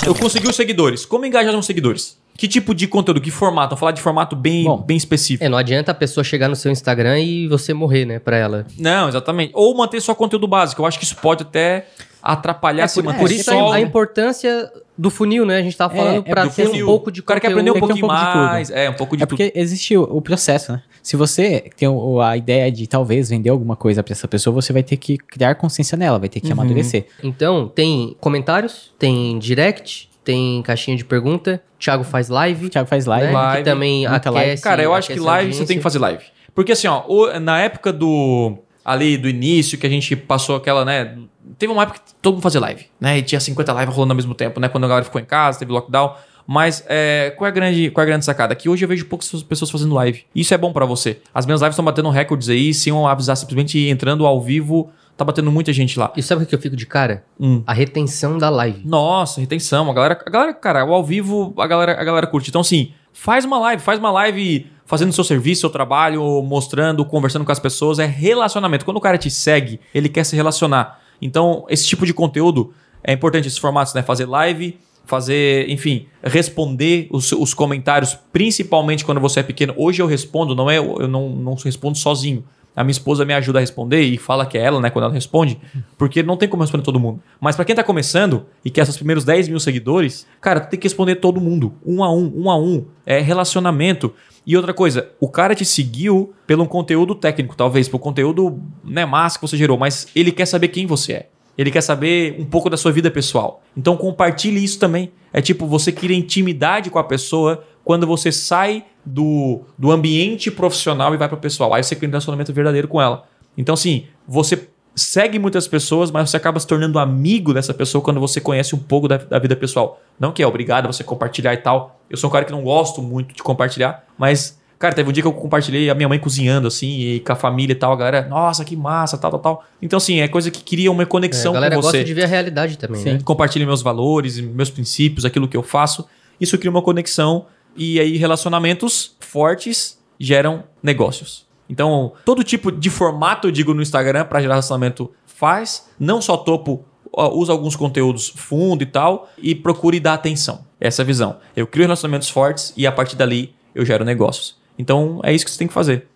Eu consegui os seguidores. Como engajar os seguidores? Que tipo de conteúdo? Que formato? Vamos falar de formato bem, Bom. bem específico. É, não adianta a pessoa chegar no seu Instagram e você morrer, né, pra ela. Não, exatamente. Ou manter só conteúdo básico. Eu acho que isso pode até atrapalhar se por, manter por isso só... a, a importância do funil, né? A gente tava É, falando é pra do ter funil. um pouco de O cara quer aprender um pouquinho um pouco de tudo. mais. É, um pouco de É porque existe o, o processo, né? Se você tem o- a ideia de talvez vender alguma coisa pra essa pessoa, você vai ter que criar consciência nela, vai ter que Uhum. amadurecer. Então, tem comentários, tem direct, tem caixinha de pergunta, Thiago faz live, Thiago faz live. né? Live, que também aquece, live. Cara, eu acho que live você tem que fazer live. Porque assim, ó, o- na época do. Ali do início, que a gente passou aquela, né? Teve uma época que todo mundo fazia live, né? E tinha 50 lives rolando ao mesmo tempo, né? Quando a galera ficou em casa, teve lockdown. Mas é, qual, é a grande, qual é a grande sacada? Que hoje eu vejo poucas pessoas fazendo live. Isso é bom pra você. As minhas lives estão batendo recordes aí, sem eu avisar simplesmente entrando ao vivo tá batendo muita gente lá. E sabe o que eu fico de cara? Hum. A retenção da live. Nossa, retenção. A galera, a galera, cara, o ao vivo, a galera, a galera curte. Então, assim, faz uma live, faz uma live fazendo seu serviço, seu trabalho, mostrando, conversando com as pessoas. É relacionamento. Quando o cara te segue, ele quer se relacionar. Então, esse tipo de conteúdo é importante, esses formatos, né? Fazer live, fazer, enfim, responder os, os comentários, principalmente quando você é pequeno. Hoje eu respondo, não é, eu não, não respondo sozinho. A minha esposa me ajuda a responder e fala que é ela, né, quando ela responde, porque não tem como responder todo mundo. Mas pra quem tá começando e quer esses primeiros 10 mil seguidores, cara, tem que responder todo mundo, um a um, um a um. É relacionamento. E outra coisa, o cara te seguiu pelo conteúdo técnico, talvez, pelo conteúdo né, massa que você gerou, mas ele quer saber quem você é. Ele quer saber um pouco da sua vida pessoal. Então compartilhe isso também. É tipo, você cria intimidade com a pessoa quando você sai do, do ambiente profissional e vai para o pessoal. Aí você cria um relacionamento verdadeiro com ela. Então, assim, você segue muitas pessoas, mas você acaba se tornando amigo dessa pessoa quando você conhece um pouco da, da vida pessoal. Não que é obrigado a você compartilhar e tal. Eu sou um cara que não gosto muito de compartilhar, mas, cara, teve um dia que eu compartilhei a minha mãe cozinhando, assim, e com a família e tal, a galera, nossa, que massa, tal, tal, tal. Então, assim, é coisa que cria uma É, conexão a galera com você. gosta de ver a realidade também, Sim. né? Compartilhe meus valores, meus princípios, aquilo que eu faço. Isso cria uma conexão e aí relacionamentos fortes geram negócios. Então, todo tipo de formato, eu digo, no Instagram para gerar relacionamento faz. Não só topo, usa alguns conteúdos fundo e tal e procure dar atenção. Essa é a visão. Eu crio relacionamentos fortes e a partir dali eu gero negócios. Então, é isso que você tem que fazer.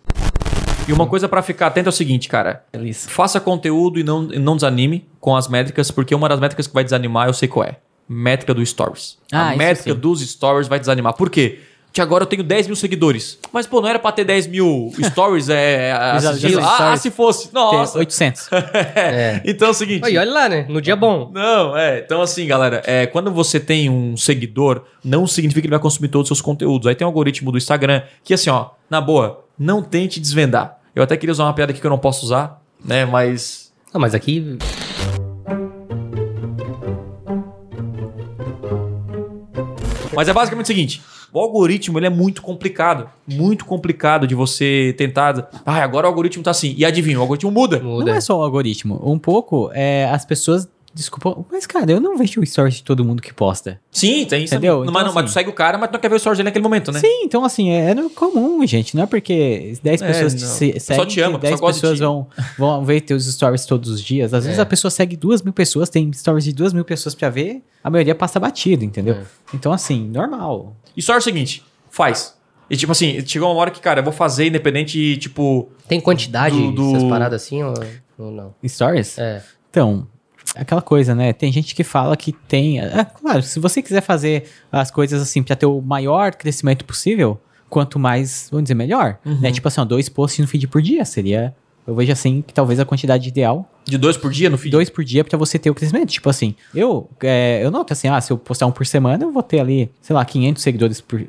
E uma coisa para ficar atento é o seguinte, cara. Feliz. Faça conteúdo e não, e não desanime com as métricas, porque uma das métricas que vai desanimar, eu sei qual é. Métrica do Stories. Ah, a isso métrica sim. dos Stories vai desanimar. Por quê? Que agora eu tenho 10 mil seguidores. Mas, pô, não era pra ter 10 mil stories é, assistidos? Visualizações. Ah, ah, se fosse. Tem Nossa. 800. É. Então é o seguinte. Aí, olha lá, né? No dia bom. Não, é. Então, assim, galera, é, quando você tem um seguidor, não significa que ele vai consumir todos os seus conteúdos. Aí tem um algoritmo do Instagram que, assim, ó, na boa, não tente desvendar. Eu até queria usar uma piada aqui que eu não posso usar, né? Mas. Ah, mas aqui. Mas é basicamente o seguinte: o algoritmo ele é muito complicado. Muito complicado de você tentar. Ah, agora o algoritmo tá assim. E adivinha, o algoritmo muda. Não Muda. é só o algoritmo. Um pouco, é, as pessoas. Desculpa, mas cara, eu não vejo o stories de todo mundo que posta. Sim, tem isso. Entendeu? Mas, Então, não, mas tu assim- segue o cara, mas tu não quer ver o stories dele naquele momento, né? Sim, então assim, é no comum, gente. Não é porque 10 É, pessoas te não. pessoa seguem te ama, a que pessoa 10 gosta de pessoas vão, vão ver teus stories todos os dias. Às vezes É. a pessoa segue duas mil pessoas, tem stories de duas mil pessoas pra ver, a maioria passa batido, entendeu? É. Então assim, normal. E só é o seguinte: faz. E tipo assim, chegou uma hora que, cara, eu vou fazer independente, tipo. Tem quantidade Do- do- essas paradas assim ou, ou não? Stories? É. Então, aquela coisa, né? Tem gente que fala que tem. É, claro, se você quiser fazer as coisas assim pra ter o maior crescimento possível, quanto mais, vamos dizer, melhor. Uhum. Né? Tipo assim, ó, dois posts no feed por dia seria. Eu vejo assim que talvez a quantidade ideal De dois por dia no feed. dois por dia pra você ter o crescimento. Tipo assim, eu, é, eu noto assim, ah, se eu postar um por semana, eu vou ter ali, sei lá, 500 seguidores por,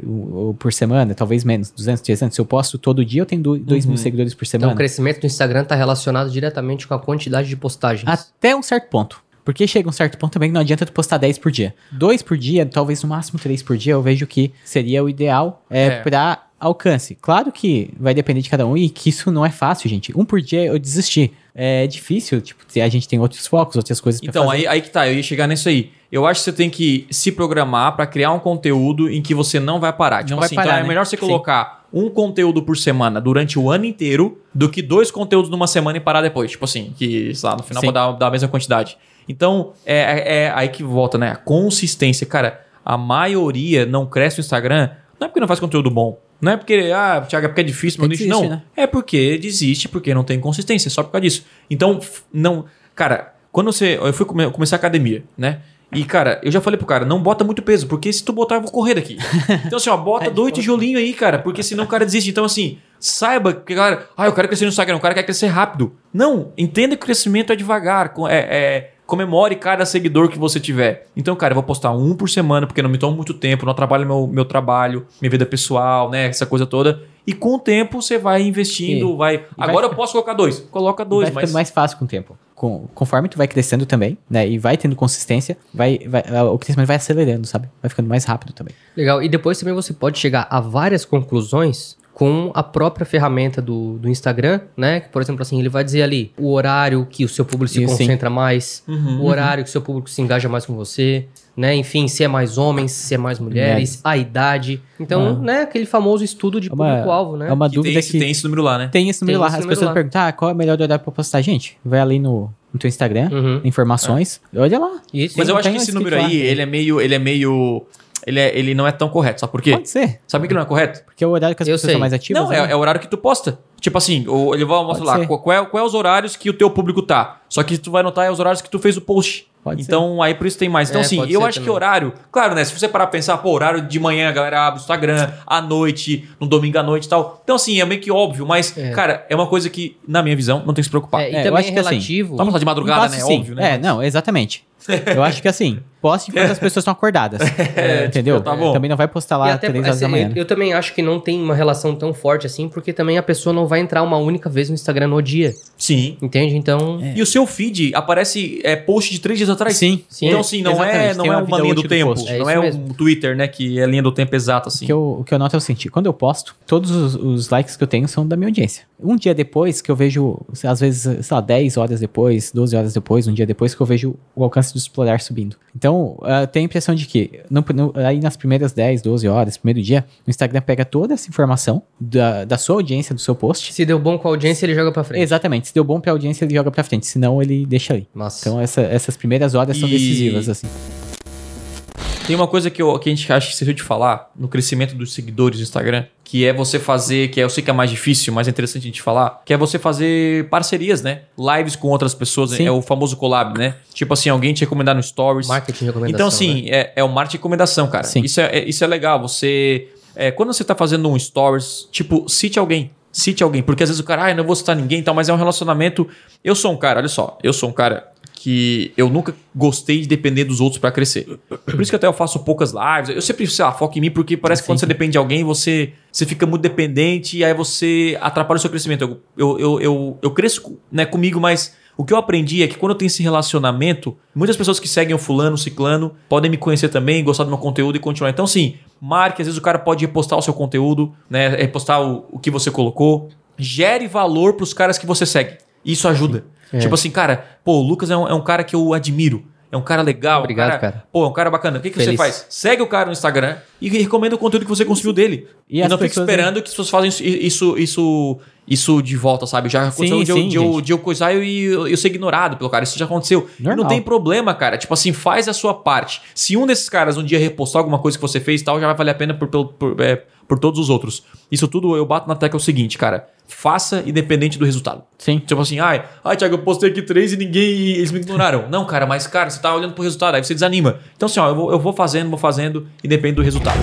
por semana, talvez menos, 200, 300. Se eu posto todo dia, eu tenho 2 Uhum. mil seguidores por Então semana. o crescimento do Instagram tá relacionado diretamente com a quantidade de postagens. Até um certo ponto. Porque chega um certo ponto também que não adianta tu postar 10 por dia. Dois por dia, talvez no máximo 3 por dia, eu vejo que seria o ideal é, É. pra alcance. Claro que vai depender de cada um e que isso não é fácil, gente. Um por dia eu desisti. É difícil, tipo, a gente tem outros focos, outras coisas Então, fazer. aí, aí que tá, eu ia chegar nisso aí. Eu acho que você tem que se programar pra criar um conteúdo em que você não vai parar. Tipo vai assim, parar, então é né? melhor você Sim. colocar um conteúdo por semana durante o ano inteiro do que dois conteúdos numa semana e parar depois. Tipo assim, que sei lá, no final Sim. dar, dar a mesma quantidade. Então, é, é- é aí que volta, né? A consistência. Cara, a maioria não cresce no Instagram, não é porque não faz conteúdo bom. Não é porque, ah, Thiago, é porque é difícil, meu nicho. Não. né? É porque desiste, porque não tem consistência, só por causa disso. Então, não. Cara, quando você. Eu fui come, começar a academia, né? E, cara, eu já falei pro cara, não bota muito peso, porque se tu botar, eu vou correr daqui. Então, assim, ó, bota dois tijolinhos aí, cara, porque senão o cara desiste. Então, assim, saiba que, cara, ah, eu quero crescer no Instagram, o cara quer crescer rápido. Não, entenda que o crescimento é devagar. É, é- comemore cada seguidor que você tiver. Então, cara, eu vou postar um por semana, porque não me toma muito tempo, não atrapalha meu, meu trabalho, minha vida pessoal, né? Essa coisa toda. E com o tempo você vai investindo, E- vai. vai Agora eu ficar- posso colocar dois. Coloca dois, vai ficando mas. mais fácil com o tempo. Com, conforme tu vai crescendo também, né? E vai tendo consistência, vai, vai, o crescimento vai acelerando, sabe? Vai ficando mais rápido também. Legal. E depois também você pode chegar a várias conclusões com a própria ferramenta do, do Instagram, né? Por exemplo, assim, ele vai dizer ali o horário que o seu público se Sim, sim. concentra mais, Uhum. o horário que o seu público se engaja mais com você, né? Enfim, se é mais homens, se é mais mulheres, a idade. Então, Ah. né? Aquele famoso estudo de É público-alvo, né? É uma Que dúvida tem, esse, que tem esse número lá, né? tem esse número Tem lá. esse As número pessoas lá. perguntam, ah, qual é o melhor horário pra postar? Gente, vai ali no, no teu Instagram, Uhum. informações, olha lá. Isso. Mas eu acho que esse número lá. aí, ele é meio. Ele é meio. Ele, é- ele não é tão correto, sabe por quê? Pode ser, Sabe por que não é correto? porque é o horário que as Eu pessoas sei. são mais ativas. Não, né? é, é o horário que tu posta. Tipo assim, o- ele vai mostrar Pode lá ser. qual, é, qual é os horários que o teu público tá. Só que tu vai notar é os horários que tu fez o post. Pode ser. então, aí por isso tem mais. Então, É, assim, eu ser acho que também. horário. Claro, né? Se você parar pra pensar, pô, horário de manhã a galera abre o Instagram, à noite, no domingo à noite e tal. Então, assim, é meio que óbvio, mas, É. cara, é uma coisa que, na minha visão, não tem que se preocupar. É, e É, eu também acho é que assim, relativo. Vamos lá de madrugada, né? sim. Óbvio, né? É, não, exatamente. Eu acho que assim, poste enquanto as pessoas estão acordadas. entendeu? tipo, tá bom. Também não vai postar lá até, 3 horas da assim, manhã. eu, eu também acho que não tem uma relação tão forte assim, porque também a pessoa não vai entrar uma única vez no Instagram no dia. Sim. Entende? Então. E o seu feed aparece é, post de três dias atrás. Sim, sim. Então, assim, não é, não tem é uma uma linha do útil do tempo. É não é um mesmo. Twitter, né? Que é linha do tempo exata, assim. O que, eu, o que eu noto é o seguinte: quando eu posto, todos os, os likes que eu tenho são da minha audiência. Um dia depois que eu vejo, às vezes, sei lá, 10 horas depois, 12 horas depois, um dia depois que eu vejo o alcance do explorar subindo. Então, uh, tem a impressão de que, no- no- aí nas primeiras 10, 12 horas, primeiro dia, o Instagram pega toda essa informação da, da sua audiência, do seu post. Se deu bom com a audiência, ele joga pra frente. Exatamente. Se deu bom pra audiência, ele joga pra frente. Senão, ele deixa ali. Nossa. Então, essa- essas primeiras horas são E- decisivas, assim. Tem uma coisa que, eu, que a gente acha que esqueceu de falar no crescimento dos seguidores do Instagram, que é você fazer, que é, eu sei que é mais difícil, mas é interessante a gente falar, que é você fazer parcerias, né? Lives com outras pessoas, Sim. é o famoso collab, né? Tipo assim, alguém te recomendar no Stories. Marketing recomendação. Então, assim, né? é, é o marketing de recomendação, cara. Sim. Isso, é, é- isso é legal. Você. é, quando você tá fazendo um stories, tipo, cite alguém. Cite alguém. Porque às vezes o cara, ah, eu não vou citar ninguém e tal, mas é um relacionamento. Eu sou um cara, olha só, eu sou um cara que eu nunca gostei de depender dos outros pra crescer. Por isso que até eu faço poucas lives. Eu sempre, sei lá, foco em mim, porque parece que quando você depende de alguém, você, você fica muito dependente e aí você atrapalha o seu crescimento. Eu, eu, eu, eu, eu cresço né, comigo, mas o que eu aprendi é que quando eu tenho esse relacionamento, muitas pessoas que seguem o fulano, o ciclano, podem me conhecer também, gostar do meu conteúdo e continuar. Então, sim, marque, às vezes o cara pode repostar o seu conteúdo, né? Repostar o, o que você colocou. Gere valor pros caras que você segue. Isso ajuda. É. Tipo assim, cara, pô, o Lucas é um, é um cara que eu admiro. É um cara legal. um Obrigado, cara. Pô, é um cara bacana. O que, que você faz? Segue o cara no Instagram e recomenda o conteúdo que você consumiu dele. E E, não fica esperando que as pessoas façam isso, isso, isso, isso de volta, sabe? Já aconteceu Sim, de, eu- sim, de, eu, de eu coisar e eu, eu ser ignorado pelo cara. Isso já aconteceu. Não tem problema, cara. Tipo assim, faz a sua parte. Se um desses caras um dia repostar alguma coisa que você fez e tal, já vai valer a pena por, por, por, é, por todos os outros. Isso tudo eu bato na tecla o seguinte, cara. Faça independente do resultado. Sim. Tipo assim, ai, ai, Thiago, eu postei aqui três e ninguém. e eles me ignoraram. Não, cara, mas, cara, você tá olhando pro resultado, aí você desanima. Então, assim, ó, eu vou, eu vou fazendo, vou fazendo, independente do resultado.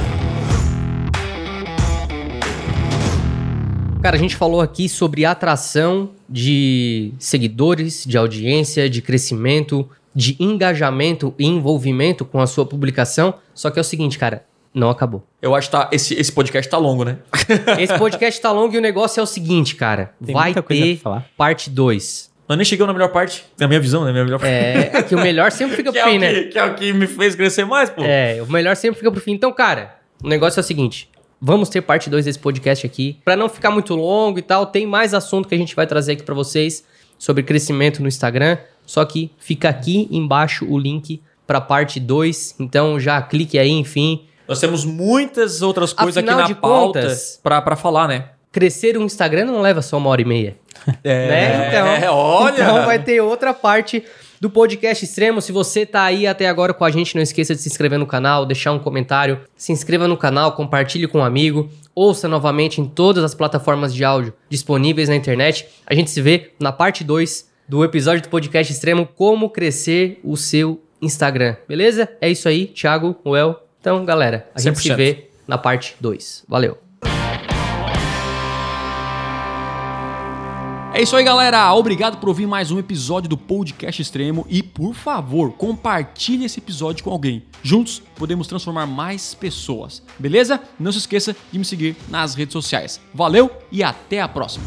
Cara, a gente falou aqui sobre atração de seguidores, de audiência, de crescimento, de engajamento e envolvimento com a sua publicação. Só que é o seguinte, cara, não acabou. Eu acho que tá, esse, esse podcast tá longo, né? Esse podcast tá longo e o negócio é o seguinte, cara. Tem vai muita coisa ter pra falar. parte 2. Nós nem chegamos na melhor parte, na minha visão, né? Minha melhor parte. É, que o melhor sempre fica pro é fim, o né? que, que é o que me fez crescer mais, pô. É, o melhor sempre fica pro fim. Então, cara, o negócio é o seguinte. Vamos ter parte 2 desse podcast aqui. Pra não ficar muito longo e tal, tem mais assunto que a gente vai trazer aqui pra vocês sobre crescimento no Instagram. Só que fica aqui embaixo o link pra parte 2. Então já clique aí, enfim. Nós temos muitas outras coisas Afinal aqui de na pauta pra falar, né? Crescer um Instagram não leva só uma hora e meia. né? É, olha! Então vai ter outra parte do podcast extremo. Se você tá aí até agora com a gente, não esqueça de se inscrever no canal, deixar um comentário, se inscreva no canal, compartilhe com um amigo, ouça novamente em todas as plataformas de áudio disponíveis na internet. A gente se vê na parte 2 do episódio do podcast extremo Como crescer o seu Instagram. Beleza? É isso aí, Thiago, Well. Então, galera, a gente se 100%. vê na parte 2. Valeu. É isso aí, galera. Obrigado por ouvir mais um episódio do Podcast Extremo e, por favor, compartilhe esse episódio com alguém. Juntos podemos transformar mais pessoas. Beleza? Não se esqueça de me seguir nas redes sociais. Valeu e até a próxima.